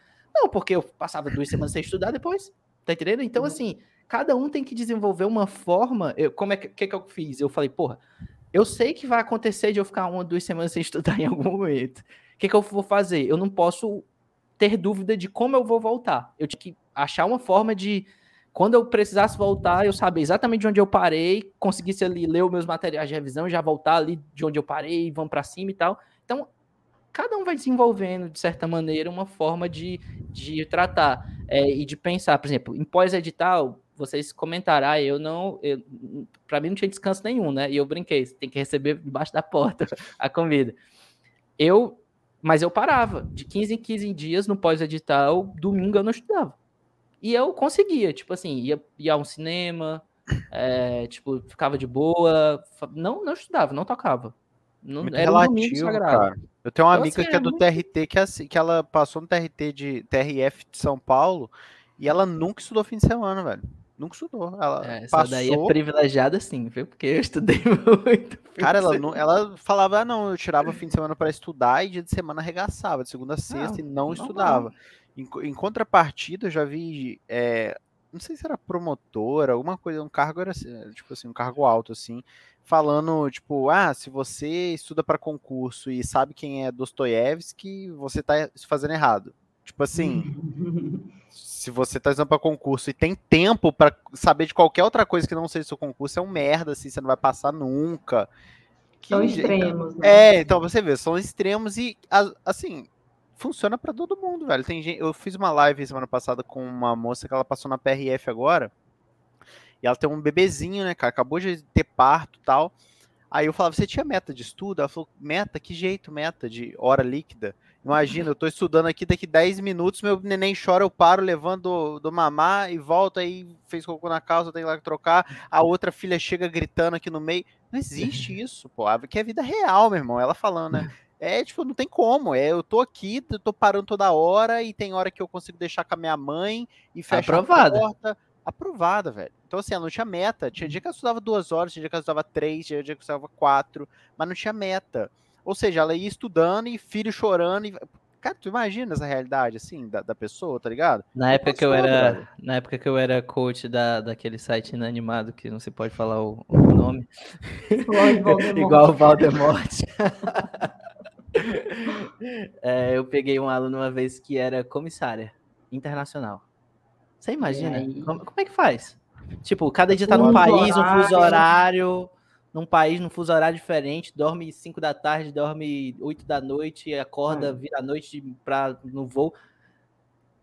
Não, porque eu passava duas semanas sem estudar depois. Tá entendendo? Então, uhum. assim, cada um tem que desenvolver uma forma. Eu, como é que, que, que eu fiz? Eu falei, porra, eu sei que vai acontecer de eu ficar uma, duas semanas sem estudar em algum momento. O que, que eu vou fazer? Eu não posso ter dúvida de como eu vou voltar. Eu tinha que achar uma forma de, quando eu precisasse voltar, eu saber exatamente de onde eu parei, conseguisse ali ler os meus materiais de revisão e já voltar ali de onde eu parei, vamos para cima e tal. Então, cada um vai desenvolvendo, de certa maneira, uma forma de, de tratar é, e de pensar. Por exemplo, em pós-edital, vocês comentaram, ah, eu não. Para mim não tinha descanso nenhum, né? E eu brinquei, tem que receber debaixo da porta a comida. Eu. Mas eu parava, de 15 em 15 dias no pós-edital, domingo eu não estudava. E eu conseguia, tipo assim, ia, ia a um cinema, é, tipo, ficava de boa, não, não estudava, não tocava. Não, Muito era relativo, um domingo sagrado. Cara. Eu tenho uma então, amiga assim, que é, é do muito... TRT, que, é assim, que ela passou no TRT de TRF de São Paulo e ela nunca estudou fim de semana, velho. Nunca estudou. Ela é, essa passou... daí é privilegiada sim, viu? Porque eu estudei muito. Cara, ela, não, ela falava, ah, não, eu tirava fim de semana para estudar e dia de semana arregaçava, de segunda a sexta, não, e não, não estudava. Em, em, contrapartida, eu já vi, é, não sei se era promotora, alguma coisa, um cargo era, tipo assim, um cargo alto, assim, falando, tipo, ah, se você estuda para concurso e sabe quem é Dostoiévski, você tá fazendo errado. Tipo assim, se você tá estudando para concurso e tem tempo para saber de qualquer outra coisa que não seja seu concurso, é um merda, assim, você não vai passar nunca. Que, são extremos, né? É, então você vê, são extremos e, assim, funciona para todo mundo, velho. Tem gente, eu fiz uma live semana passada com uma moça que ela passou na PRF agora, e ela tem um bebezinho, né, cara? Acabou de ter parto tal. Aí eu falava, você tinha meta de estudo? Ela falou, meta? Que jeito, meta de hora líquida? Imagina, eu tô estudando aqui, daqui 10 minutos, meu neném chora, eu paro, levando do, do mamar e volta aí, fez cocô na calça, tem lá que trocar. A outra filha chega gritando aqui no meio. Não existe isso, pô. Que é vida real, meu irmão. Ela falando, né? É, tipo, não tem como. É, eu tô aqui, eu tô parando toda hora e tem hora que eu consigo deixar com a minha mãe e fechar a porta aprovada, velho. Então, assim, ela não tinha meta. Tinha dia que ela estudava duas horas, tinha dia que ela estudava três, tinha dia que ela estudava quatro, mas não tinha meta. Ou seja, ela ia estudando e filho chorando. E... Cara, tu imagina essa realidade, assim, da, da pessoa, tá ligado? Na época que eu era, na época que eu era coach da, daquele site inanimado, que não se pode falar o, o nome. Igual o Valdemort. é, eu peguei um aluno uma vez que era comissária internacional. Você imagina? Como, como, é que faz? Tipo, cada dia tá num país, um fuso horário num país, num fuso horário diferente, dorme 5 da tarde, dorme 8 da noite, acorda, vira a noite pra, no voo.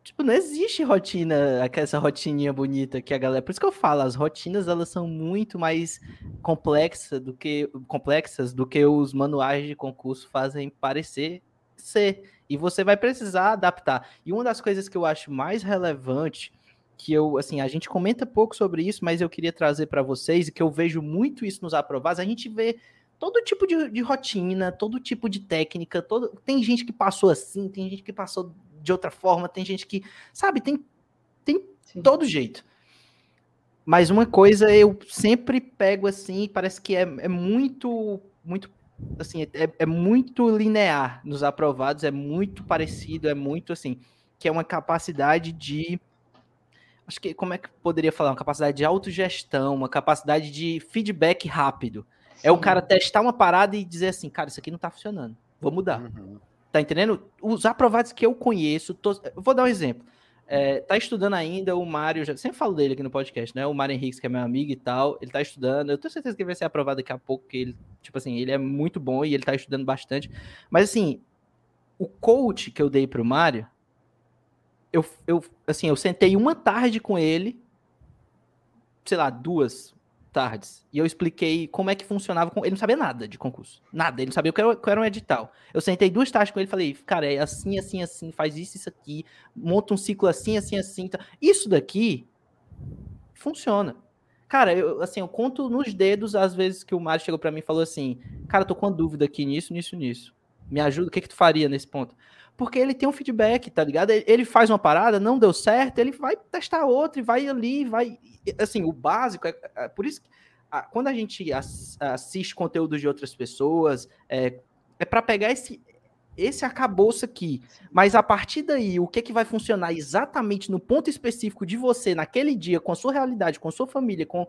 Tipo, não existe rotina, essa rotininha bonita que a galera. Por isso que eu falo, as rotinas elas são muito mais complexas do que complexas do que os manuais de concurso fazem parecer ser. E você vai precisar adaptar. E uma das coisas que eu acho mais relevante que eu, assim, a gente comenta pouco sobre isso, mas eu queria trazer para vocês e que eu vejo muito isso nos aprovados, a gente vê todo tipo de, de, rotina, todo tipo de técnica, todo, tem gente que passou assim, tem gente que passou de outra forma, tem gente que, sabe, tem, tem todo jeito. Mas uma coisa eu sempre pego assim, parece que é, é muito, muito, assim, é, é muito linear nos aprovados, é muito parecido, é muito assim, que é uma capacidade de acho que como é que poderia falar? Uma capacidade de autogestão, uma capacidade de feedback rápido. Sim. É o cara testar uma parada e dizer assim, cara, isso aqui não tá funcionando, vou mudar. Uhum. Tá entendendo? Os aprovados que eu conheço, tô... vou dar um exemplo. É, tá estudando ainda o Mário, já, sempre falo dele aqui no podcast, né? O Mário Henrique, que é meu amigo e tal, ele tá estudando. Eu tenho certeza que ele vai ser aprovado daqui a pouco, que ele, tipo assim, ele é muito bom e ele tá estudando bastante. Mas assim, o coach que eu dei pro Mário, eu, eu, assim, eu sentei uma tarde com ele, sei lá, duas tardes, e eu expliquei como é que funcionava. Com... Ele não sabia nada de concurso, nada, ele não sabia o que era, o que era um edital. Eu sentei duas tardes com ele e falei, cara, é assim, assim, assim, faz isso, isso aqui, monta um ciclo assim, assim, assim. Tá. Isso daqui funciona. Cara, eu, assim, eu conto nos dedos às vezes que o Mário chegou para mim e falou assim, cara, tô com uma dúvida aqui nisso, nisso, nisso. Me ajuda, o que que tu faria nesse ponto? Porque ele tem um feedback, tá ligado? Ele faz uma parada, não deu certo, ele vai testar outra e vai ali, vai. Assim, o básico é, é por isso que quando a gente assiste conteúdo de outras pessoas, é, é para pegar esse, esse acabouço aqui. Mas a partir daí, o que, que vai funcionar exatamente no ponto específico de você, naquele dia, com a sua realidade, com a sua família, com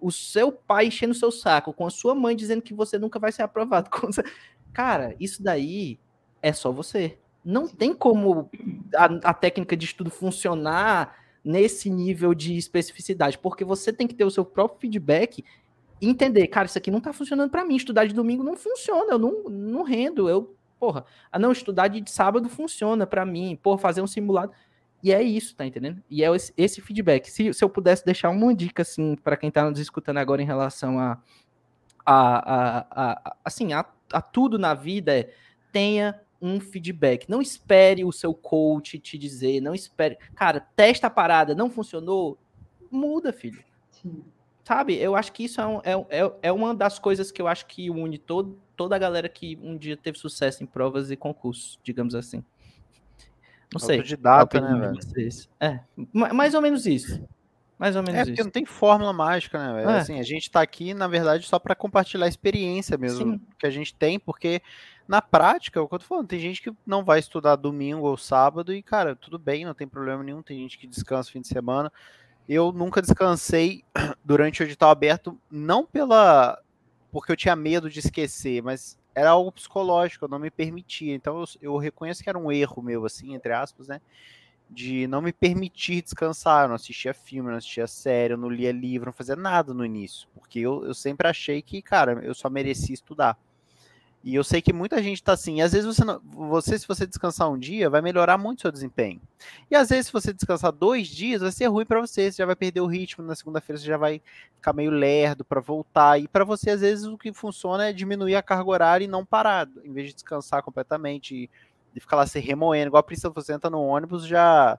o seu pai enchendo o seu saco, com a sua mãe dizendo que você nunca vai ser aprovado. Cara, isso daí é só você não tem como a, a, técnica de estudo funcionar nesse nível de especificidade, porque você tem que ter o seu próprio feedback e entender, cara, isso aqui não tá funcionando para mim, estudar de domingo não funciona, eu não, não rendo, eu, porra, a não estudar de sábado funciona para mim, porra, fazer um simulado, e é isso, tá entendendo? E é esse, feedback. Se, se eu pudesse deixar uma dica, assim, para quem tá nos escutando agora em relação a, a, a, a assim, a, a tudo na vida, é tenha um feedback. Não espere o seu coach te dizer, não espere. Cara, testa a parada, não funcionou, muda, filho. Sim. Sabe? Eu acho que isso é, um, é, é, é, uma das coisas que eu acho que une todo, toda a galera que um dia teve sucesso em provas e concursos, digamos assim. Não sei. Autodidata, né, velho? É, mais ou menos isso. Mais ou menos é, porque isso. não tem fórmula mágica, né? É. Assim, a gente tá aqui, na verdade, só para compartilhar a experiência mesmo Sim. que a gente tem, porque na prática, é o que eu tô falando, tem gente que não vai estudar domingo ou sábado e, cara, tudo bem, não tem problema nenhum, tem gente que descansa fim de semana. Eu nunca descansei durante o edital aberto, não pela porque eu tinha medo de esquecer, mas era algo psicológico, eu não me permitia. Então eu, eu reconheço que era um erro meu, assim, entre aspas, né? De não me permitir descansar. Eu não assistia filme, não assistia série, eu não lia livro, não fazia nada no início, porque eu, eu sempre achei que, cara, eu só merecia estudar. E eu sei que muita gente tá assim. E às vezes você, não, você, se você descansar um dia, vai melhorar muito seu desempenho. E às vezes, se você descansar dois dias, vai ser ruim para você. Você já vai perder o ritmo. Na segunda-feira, você já vai ficar meio lerdo para voltar. E para você, às vezes, o que funciona é diminuir a carga horária e não parar, em vez de descansar completamente de ficar lá se remoendo, igual a Priscila, você entra no ônibus, já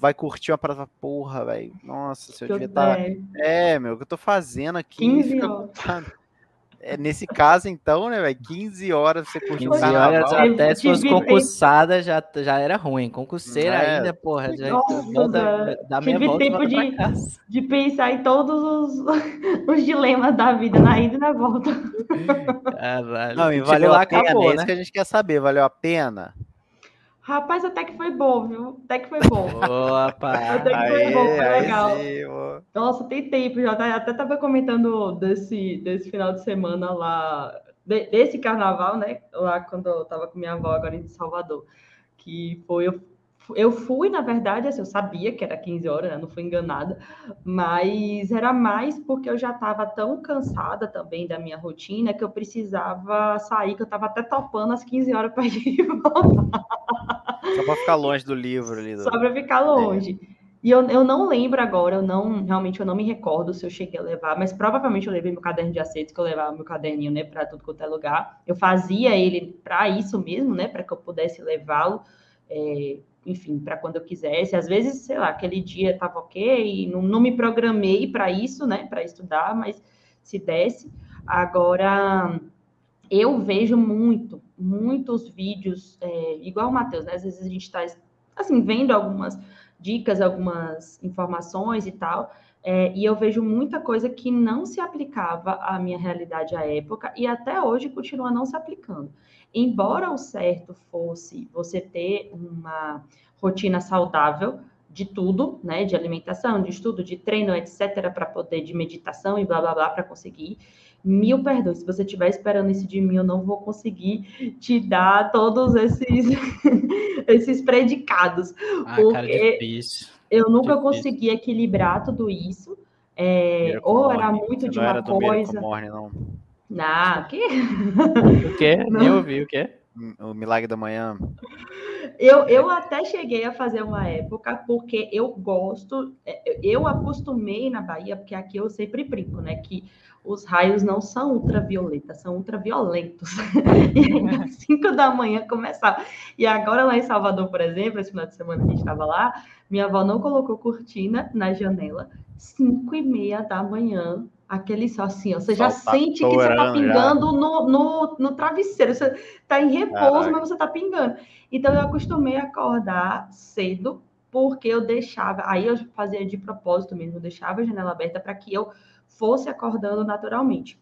vai curtir uma parada, porra, velho, nossa, se eu devia estar... Tá... É, meu, o que eu tô fazendo aqui? 15 horas. É, nesse caso, então, né, velho? 15 horas você curtiu 15 horas até se fosse concursada já, já era ruim. Concurseira é. ainda, porra. Já, Nossa, da, da minha volta tempo de, de pensar em todos os, os dilemas da vida, na ida e na volta. Caralho. Não, e valeu a pena, acabou, é isso né? que a gente quer saber. Valeu a pena? Rapaz, até que foi bom, viu? Até que foi bom. Boa, pai. Até que foi bom, foi legal. sim. Nossa, tem tempo, já tá- até tava comentando desse, desse final de semana lá, de- desse carnaval, né? Lá quando eu tava com minha avó agora em Salvador. Que foi, eu, eu fui, na verdade, assim, eu sabia que era 15 horas, né? Não fui enganada, mas era mais porque eu já estava tão cansada também da minha rotina que eu precisava sair, que eu tava até topando às 15 horas para ir voltar. Só pra ficar longe do livro ali. Do... Só para ficar longe. E eu, eu não lembro agora, eu não realmente eu não me recordo se eu cheguei a levar, mas provavelmente eu levei meu caderno de aceitos, que eu levava meu caderninho, né, para tudo quanto é lugar. Eu fazia ele para isso mesmo, né, para que eu pudesse levá-lo, é, enfim, para quando eu quisesse. Às vezes, sei lá, aquele dia estava ok, não, não me programei para isso, né, para estudar, mas se desse. Agora, eu vejo muito, muitos vídeos, é, igual o Matheus, né? Às vezes a gente está, assim, vendo algumas dicas, algumas informações e tal, é, e eu vejo muita coisa que não se aplicava à minha realidade à época e até hoje continua não se aplicando. Embora o certo fosse você ter uma rotina saudável de tudo, né, de alimentação, de estudo, de treino, etc, para poder de meditação e blá blá blá para conseguir mil perdões. Se você estiver esperando isso de mim, eu não vou conseguir te dar todos esses esses predicados. Ah, Porque eu nunca Difícil. consegui equilibrar tudo isso. É, ou era muito de uma coisa. Morning, não. Não, que O quê? Não. Nem ouvi o quê? O Milagre da Manhã. Eu, eu até cheguei a fazer uma época, porque eu gosto, é, eu acostumei na Bahia, porque aqui eu sempre brinco, né? Que os raios não são ultravioletas, são ultraviolentos. E aí, às 5 da manhã começava. E agora lá em Salvador, por exemplo, esse final de semana que a gente estava lá, minha avó não colocou cortina na janela, 5 e meia da manhã. Aquele só assim, ó, você já Sol tá sente que você tá pingando no, no, no travesseiro. Você tá em repouso, Caraca. mas você tá pingando. Então eu acostumei a acordar cedo, porque eu deixava, aí eu fazia de propósito mesmo, eu deixava a janela aberta para que eu fosse acordando naturalmente.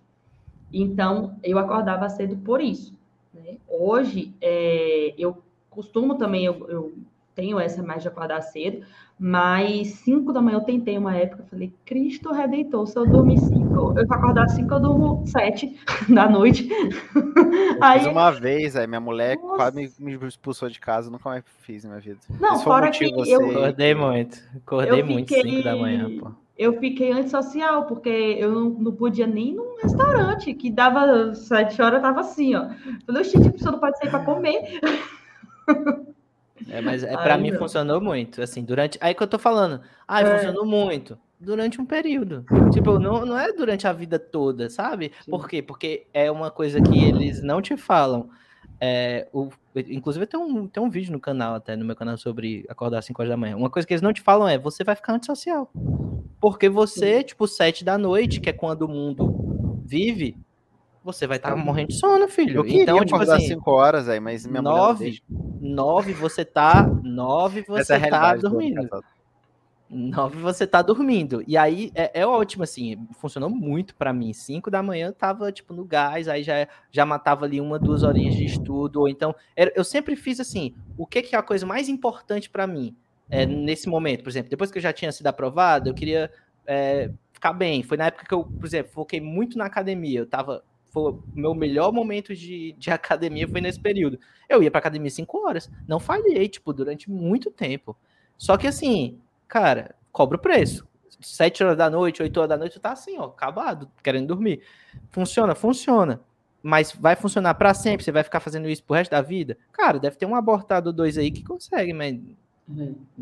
Então eu acordava cedo por isso. né? Hoje é, eu costumo também, eu, eu tenho essa mais de acordar cedo, mas 5 da manhã eu tentei uma época, eu falei, Cristo Redentor, se eu dormir 5, eu vou acordar 5, eu durmo 7 da noite. Eu Aí, fiz uma vez, aí minha mulher Nossa. quase me, me expulsou de casa, nunca mais fiz na minha vida. Não, Esse fora que motivo, eu- Acordei muito. Acordei Eu muito, fiquei- 5 da manhã, pô. eu fiquei antissocial, porque eu não, não podia nem ir num restaurante, que dava sete horas, eu tava assim, ó. Falei, gente, a pessoa não pode sair para comer. É, mas é, pra mim não. funcionou muito. Assim, durante. Aí que eu tô falando. Ah, É. funcionou muito. Durante um período. Tipo, não, não é durante a vida toda, sabe? Sim. Por quê? Porque é uma coisa que eles não te falam. É, o, inclusive, tem um, tem um vídeo no canal, até no meu canal, sobre acordar às 5 horas da manhã. Uma coisa que eles não te falam é: você vai ficar antissocial. Porque você, tipo, 7 da noite, que é quando o mundo vive, você vai estar morrendo de sono, filho. Eu queria então, tipo assim. 5 horas, aí, mas minha mulher não Nove, deixa. nove você tá, nove Essa você é tá dormindo. passado. Nove você tá dormindo. E aí é, é ótimo, assim, funcionou muito pra mim. Cinco da manhã eu tava, tipo, no gás, aí já, já matava ali uma, duas horinhas de estudo. Ou então, eu sempre fiz assim, o que, que é a coisa mais importante pra mim é, nesse momento? Por exemplo, depois que eu já tinha sido aprovado, eu queria é, ficar bem. Foi na época que eu, por exemplo, foquei muito na academia. Eu tava. Meu melhor momento de, de academia foi nesse período. Eu ia pra academia cinco horas. Não falhei, tipo, durante muito tempo. Só que assim, cara, cobra o preço. Sete horas da noite, oito horas da noite, tu tá assim, ó, acabado, querendo dormir. Funciona? Funciona. Mas vai funcionar pra sempre? Você vai ficar fazendo isso pro resto da vida? Cara, deve ter um abortado ou dois aí que consegue, mas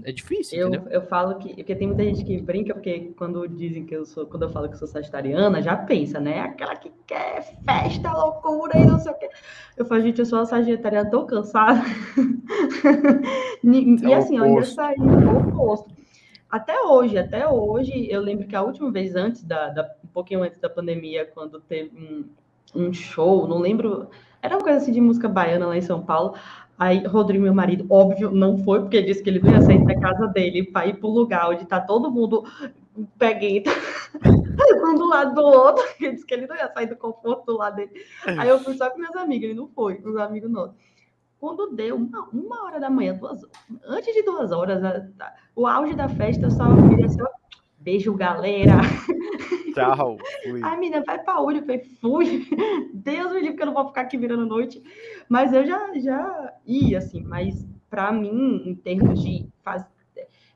é difícil, Eu, entendeu? eu falo que, porque tem muita gente que brinca, porque quando dizem que eu sou, quando eu falo que eu sou sagitariana, já pensa, né? Aquela que quer festa, loucura e não sei o quê. Eu falo, gente, eu sou uma sagitariana tão cansada. e, É e assim, eu ainda oposto. saí o oposto. Até hoje, até hoje, eu lembro que a última vez antes da, da- um pouquinho antes da pandemia, quando teve um, um show, não lembro, era uma coisa assim de música baiana lá em São Paulo. Aí, Rodrigo, meu marido, óbvio, não foi, porque disse que ele não ia sair da casa dele para ir para o lugar onde tá todo mundo peguento, um do lado do outro. Ele disse que ele não ia sair do conforto do lado dele. Aí eu fui só com meus amigos, ele não foi, os amigos nossos. Quando deu uma, uma hora da manhã, duas, antes de duas horas, a, a, o auge da festa, eu só assim, beijo, galera. Tchau. Fui. Ai, menina, vai pra olho. Eu falei, fui. Deus me livre que eu não vou ficar aqui virando noite. Mas eu já, já ia, assim. Mas para mim, em termos de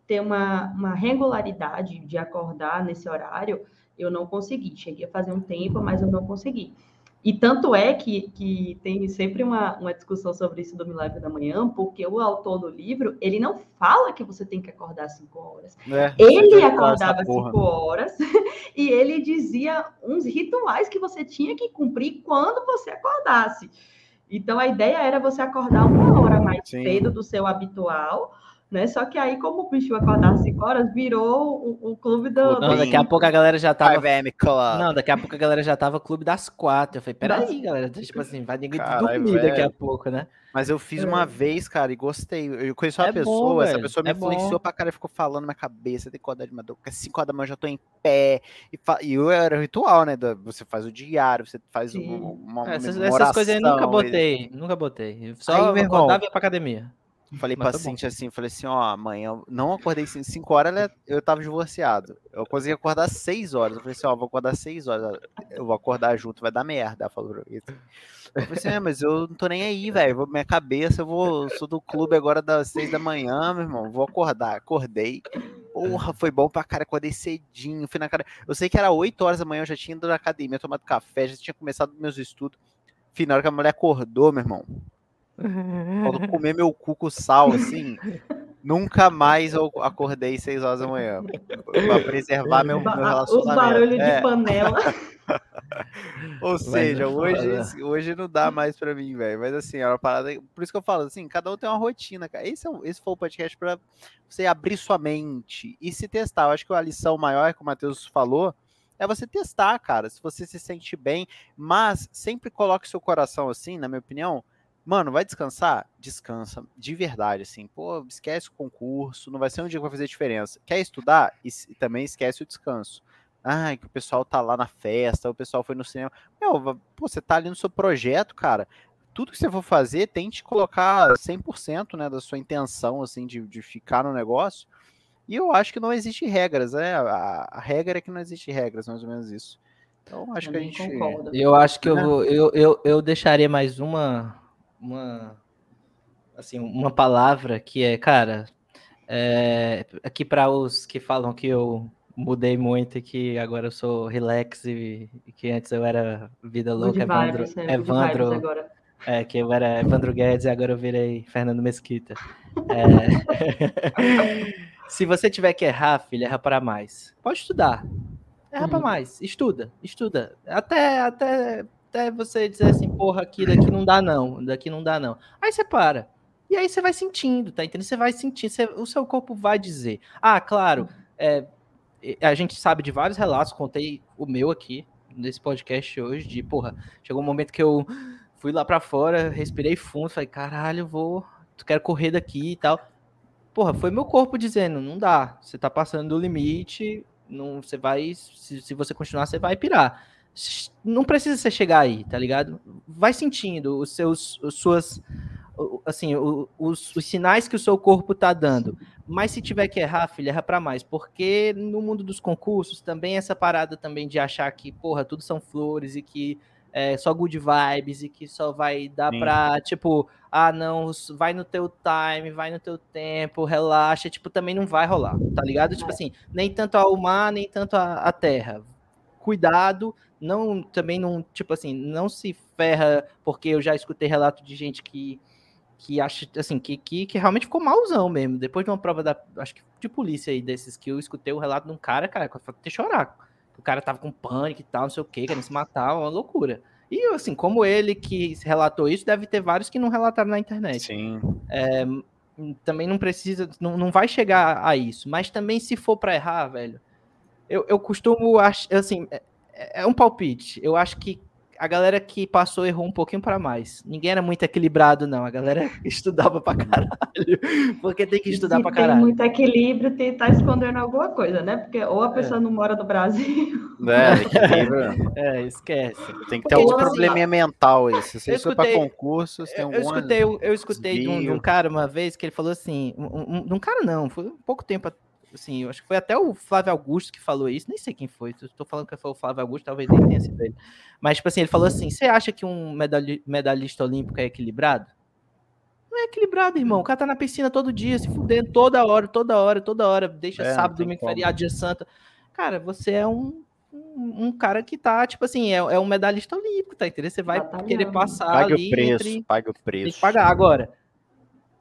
ter uma, uma regularidade de acordar nesse horário, eu não consegui. Cheguei a fazer um tempo, mas eu não consegui. E tanto é que, que tem sempre uma, uma discussão sobre isso do Milagre da Manhã, porque o autor do livro, ele não fala que você tem que acordar cinco horas. É, ele acordava cinco horas e ele dizia uns rituais que você tinha que cumprir quando você acordasse. Então, a ideia era você acordar uma hora mais Sim. cedo do seu habitual, né? Só que aí, como o bicho acordar às 5 horas, virou o, o clube do. Não, daqui a pouco a galera já tava. Não, daqui a pouco a galera já tava clube das quatro. Eu falei, peraí, galera. Tipo assim, vai ninguém dormir velho. daqui a pouco, né? Mas eu fiz é. uma vez, cara, e gostei. Eu conheci uma é pessoa, bom, essa pessoa me é influenciou bom. pra cara e ficou falando na minha cabeça, tem que acordar de madrugada, 5 horas da manhã eu já tô em pé. E, fa... e eu era o ritual, né? Você faz o diário, você faz uma, uma, essas, essas coisas eu nunca botei, e... nunca botei. Só aí, acordava e ia pra academia. Falei Mas pra tá Cintia assim, falei assim, ó, amanhã eu não acordei 5 horas, eu tava divorciado. Eu consegui acordar 6 horas. Eu falei assim, ó, vou acordar 6 horas. Eu vou acordar junto, vai dar merda. Ela falou pra mim. Eu falei assim, é, mas eu não tô nem aí, velho. Minha cabeça, eu vou. Sou do clube agora das 6 da manhã, meu irmão. Vou acordar. Acordei. Porra, foi bom pra cara. Acordei cedinho. Fui na cara. Eu sei que era 8 horas da manhã, eu já tinha ido na academia, tomado café, já tinha começado meus estudos. Final que a mulher acordou, meu irmão. Quando comer meu cu com sal, assim, nunca mais eu acordei 6 horas da manhã. Pra preservar meu, meu relacionamento. Os barulhos é. de panela. Ou seja, hoje, hoje não dá mais pra mim, velho. Mas assim, é uma parada. Por isso que eu falo assim, cada um tem uma rotina, cara. Esse, é, esse foi o podcast pra você abrir sua mente e se testar. Eu acho que a lição maior que o Matheus falou é você testar, cara. Se você se sente bem, mas sempre coloque seu coração assim, na minha opinião Mano, vai descansar? Descansa. De verdade, assim. Pô, esquece o concurso, não vai ser um dia que vai fazer diferença. Quer estudar? E também esquece o descanso. Ai, que o pessoal tá lá na festa, o pessoal foi no cinema. Meu, pô, você tá ali no seu projeto, cara. Tudo que você for fazer, tente colocar 100% né, da sua intenção, assim, de, de ficar no negócio. E eu acho que não existe regras, né? A, a regra é que não existe regras, mais ou menos isso. Então, acho eu que a gente. Concordo. Eu acho que eu, né? vou, eu, eu, eu deixaria mais uma, uma assim uma palavra que é, cara, é, aqui para os que falam que eu mudei muito e que agora eu sou relax e, e que antes eu era vida louca, Evandro, vibes, é, Evandro é, que eu era Evandro Guedes e agora eu virei Fernando Mesquita. É, se você tiver que errar, filho, erra para mais. Pode estudar. Erra uhum. para mais. Estuda, estuda. Até, até até você dizer assim, porra, aqui daqui não dá não, daqui não dá não. Aí você para. E aí você vai sentindo, tá entendendo? Você vai sentindo, você, o seu corpo vai dizer. Ah, claro, é, a gente sabe de vários relatos, contei o meu aqui nesse podcast hoje, de, porra, chegou um momento que eu fui lá para fora, respirei fundo, falei, caralho, vou, tu quero correr daqui e tal. Porra, foi meu corpo dizendo, não dá, você tá passando do limite, não, você vai, se, se você continuar, você vai pirar não precisa você chegar aí, tá ligado? Vai sentindo os seus, os suas, assim, os, os sinais que o seu corpo tá dando. Mas se tiver que errar, filha, erra para mais, porque no mundo dos concursos também essa parada também de achar que, porra, tudo são flores e que é só good vibes e que só vai dar Sim. pra, tipo, ah, não, vai no teu time, vai no teu tempo, relaxa, tipo, também não vai rolar, tá ligado? Tipo é. assim, nem tanto ao mar, nem tanto a terra. Cuidado, não também não, tipo assim, não se ferra, porque eu já escutei relato de gente que que acha assim, que, que, que realmente ficou malzão mesmo. Depois de uma prova da, acho que de polícia aí desses que eu escutei o relato de um cara, cara, que eu até chorar. O cara tava com pânico e tal, não sei o que, querendo se matar, uma loucura. E assim, como ele que relatou isso, deve ter vários que não relataram na internet. Sim. É, também não precisa, não, não vai chegar a isso. Mas também se for para errar, velho, eu, eu costumo, assim, é, é um palpite. Eu acho que a galera que passou errou um pouquinho para mais. Ninguém era muito equilibrado, não. A galera estudava pra caralho. Porque tem que estudar Se pra caralho. Tem muito equilíbrio, tentar escondendo alguma coisa, né? Porque ou a pessoa é. não mora no Brasil. É, equilíbrio. é, esquece. Tem que ter algum tipo assim, probleminha mental aí. Se você for para concursos, tem algum. Eu escutei, eu, eu escutei de um, de um, cara uma vez que ele falou assim. Um, um, um cara não, foi um pouco tempo assim, eu acho que foi até o Flávio Augusto que falou isso, nem sei quem foi, estou falando que foi o Flávio Augusto, talvez nem tenha sido ele. Mas, tipo assim, ele falou assim: você acha que um medalhista olímpico é equilibrado? Não é equilibrado, irmão. O cara tá na piscina todo dia, se fudendo toda hora, toda hora, toda hora. Deixa é, sábado, domingo, feriado, dia santo. Cara, você é um, um, um, cara que tá, tipo assim, é, é um medalhista olímpico, tá entendendo? Você vai querer passar pague ali. O preço, entre... Pague o preço. Tem que pagar. Agora,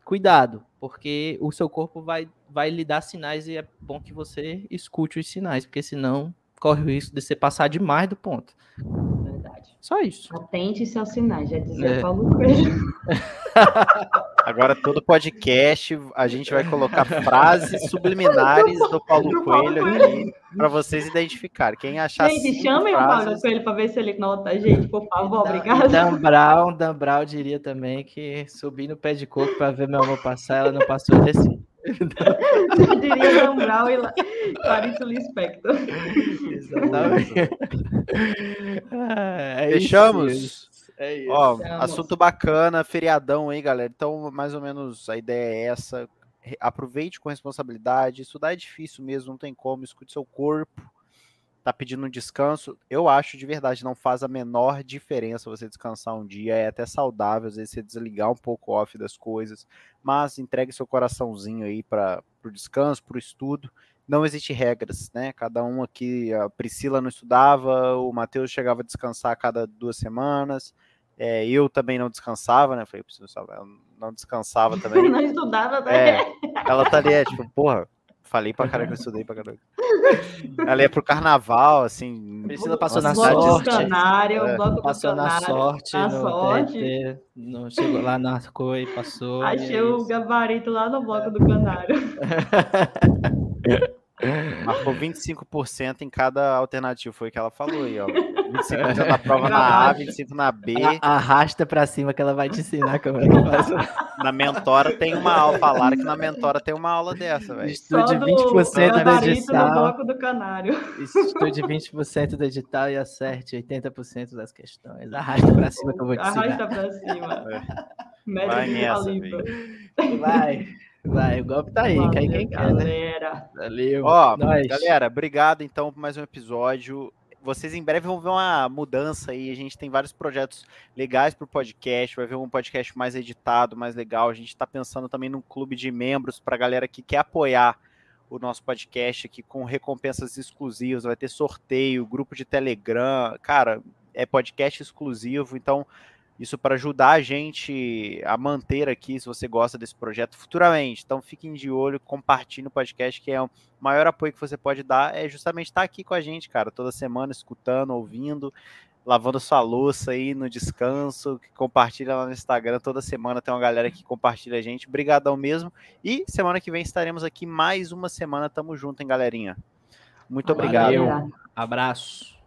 cuidado, porque o seu corpo vai, vai lhe dar sinais e é bom que você escute os sinais, porque senão corre o risco de você passar demais do ponto. Verdade. Só isso. Atente-se aos sinais, já dizia é. Paulo Coelho. Agora, todo podcast, a gente vai colocar frases subliminares do Paulo Coelho aqui para vocês identificarem. Quem achar Gente, chamem frases... o Paulo Coelho para ver se ele nota, gente, por favor, obrigado. Dan Brown, Dan Brown diria também que subir no pé de coco para ver meu amor passar, ela não passou desse. Eu diria Dan Brown e Clarice Lispector. Exatamente. Ah, é Fechamos? Isso. É isso. Ó, assunto bacana, feriadão aí, galera. Então, mais ou menos a ideia é essa. Aproveite com responsabilidade. Estudar é difícil mesmo, não tem como. Escute seu corpo. Tá pedindo um descanso. Eu acho de verdade, não faz a menor diferença você descansar um dia. É até saudável, às vezes, você desligar um pouco off das coisas. Mas entregue seu coraçãozinho aí para o descanso, para o estudo não existe regras, né? Cada um aqui, a Priscila não estudava, o Matheus chegava a descansar a cada duas semanas, é, eu também não descansava, né? Falei, preciso eu não descansava também. não estudava também. É, ela tá ali, é, tipo, porra, falei pra caralho que eu estudei pra caralho. Ela ia pro carnaval, assim. Priscila passou na sorte. Canário, é. Passou na sorte. Na sorte. TT, no, chegou lá na coi, passou. Achei é o gabarito lá no bloco do canário. Marcou 25% em cada alternativa, foi o que ela falou aí, ó. 25% da prova na A, 25% na B. Arrasta pra cima que ela vai te ensinar como é que faz. Na Mentora tem uma aula, falaram que na Mentora tem uma aula dessa, velho. Estude 20% do edital. No do canário. Estude 20% do edital e acerte 80% das questões. Arrasta pra cima que eu vou te ensinar. Arrasta pra cima. É. Vai nessa, Vai. Vai, o golpe tá aí, Valeu, cai quem quer, né? Valeu. Ó, Nós. galera, obrigado então por mais um episódio. Vocês em breve vão ver uma mudança aí. A gente tem vários projetos legais para o podcast. Vai ver um podcast mais editado, mais legal. A gente está pensando também num clube de membros para a galera que quer apoiar o nosso podcast aqui com recompensas exclusivas. Vai ter sorteio, grupo de Telegram. Cara, é podcast exclusivo. Então, isso para ajudar a gente a manter aqui, se você gosta desse projeto futuramente. Então fiquem de olho, compartilhem o podcast, que é o maior apoio que você pode dar, é justamente estar aqui com a gente, cara, toda semana, escutando, ouvindo, lavando sua louça aí no descanso, que compartilha lá no Instagram, toda semana tem uma galera que compartilha a gente. Obrigadão mesmo. E semana que vem estaremos aqui mais uma semana. Tamo junto, hein, galerinha. Muito obrigado. Valeu. Abraço.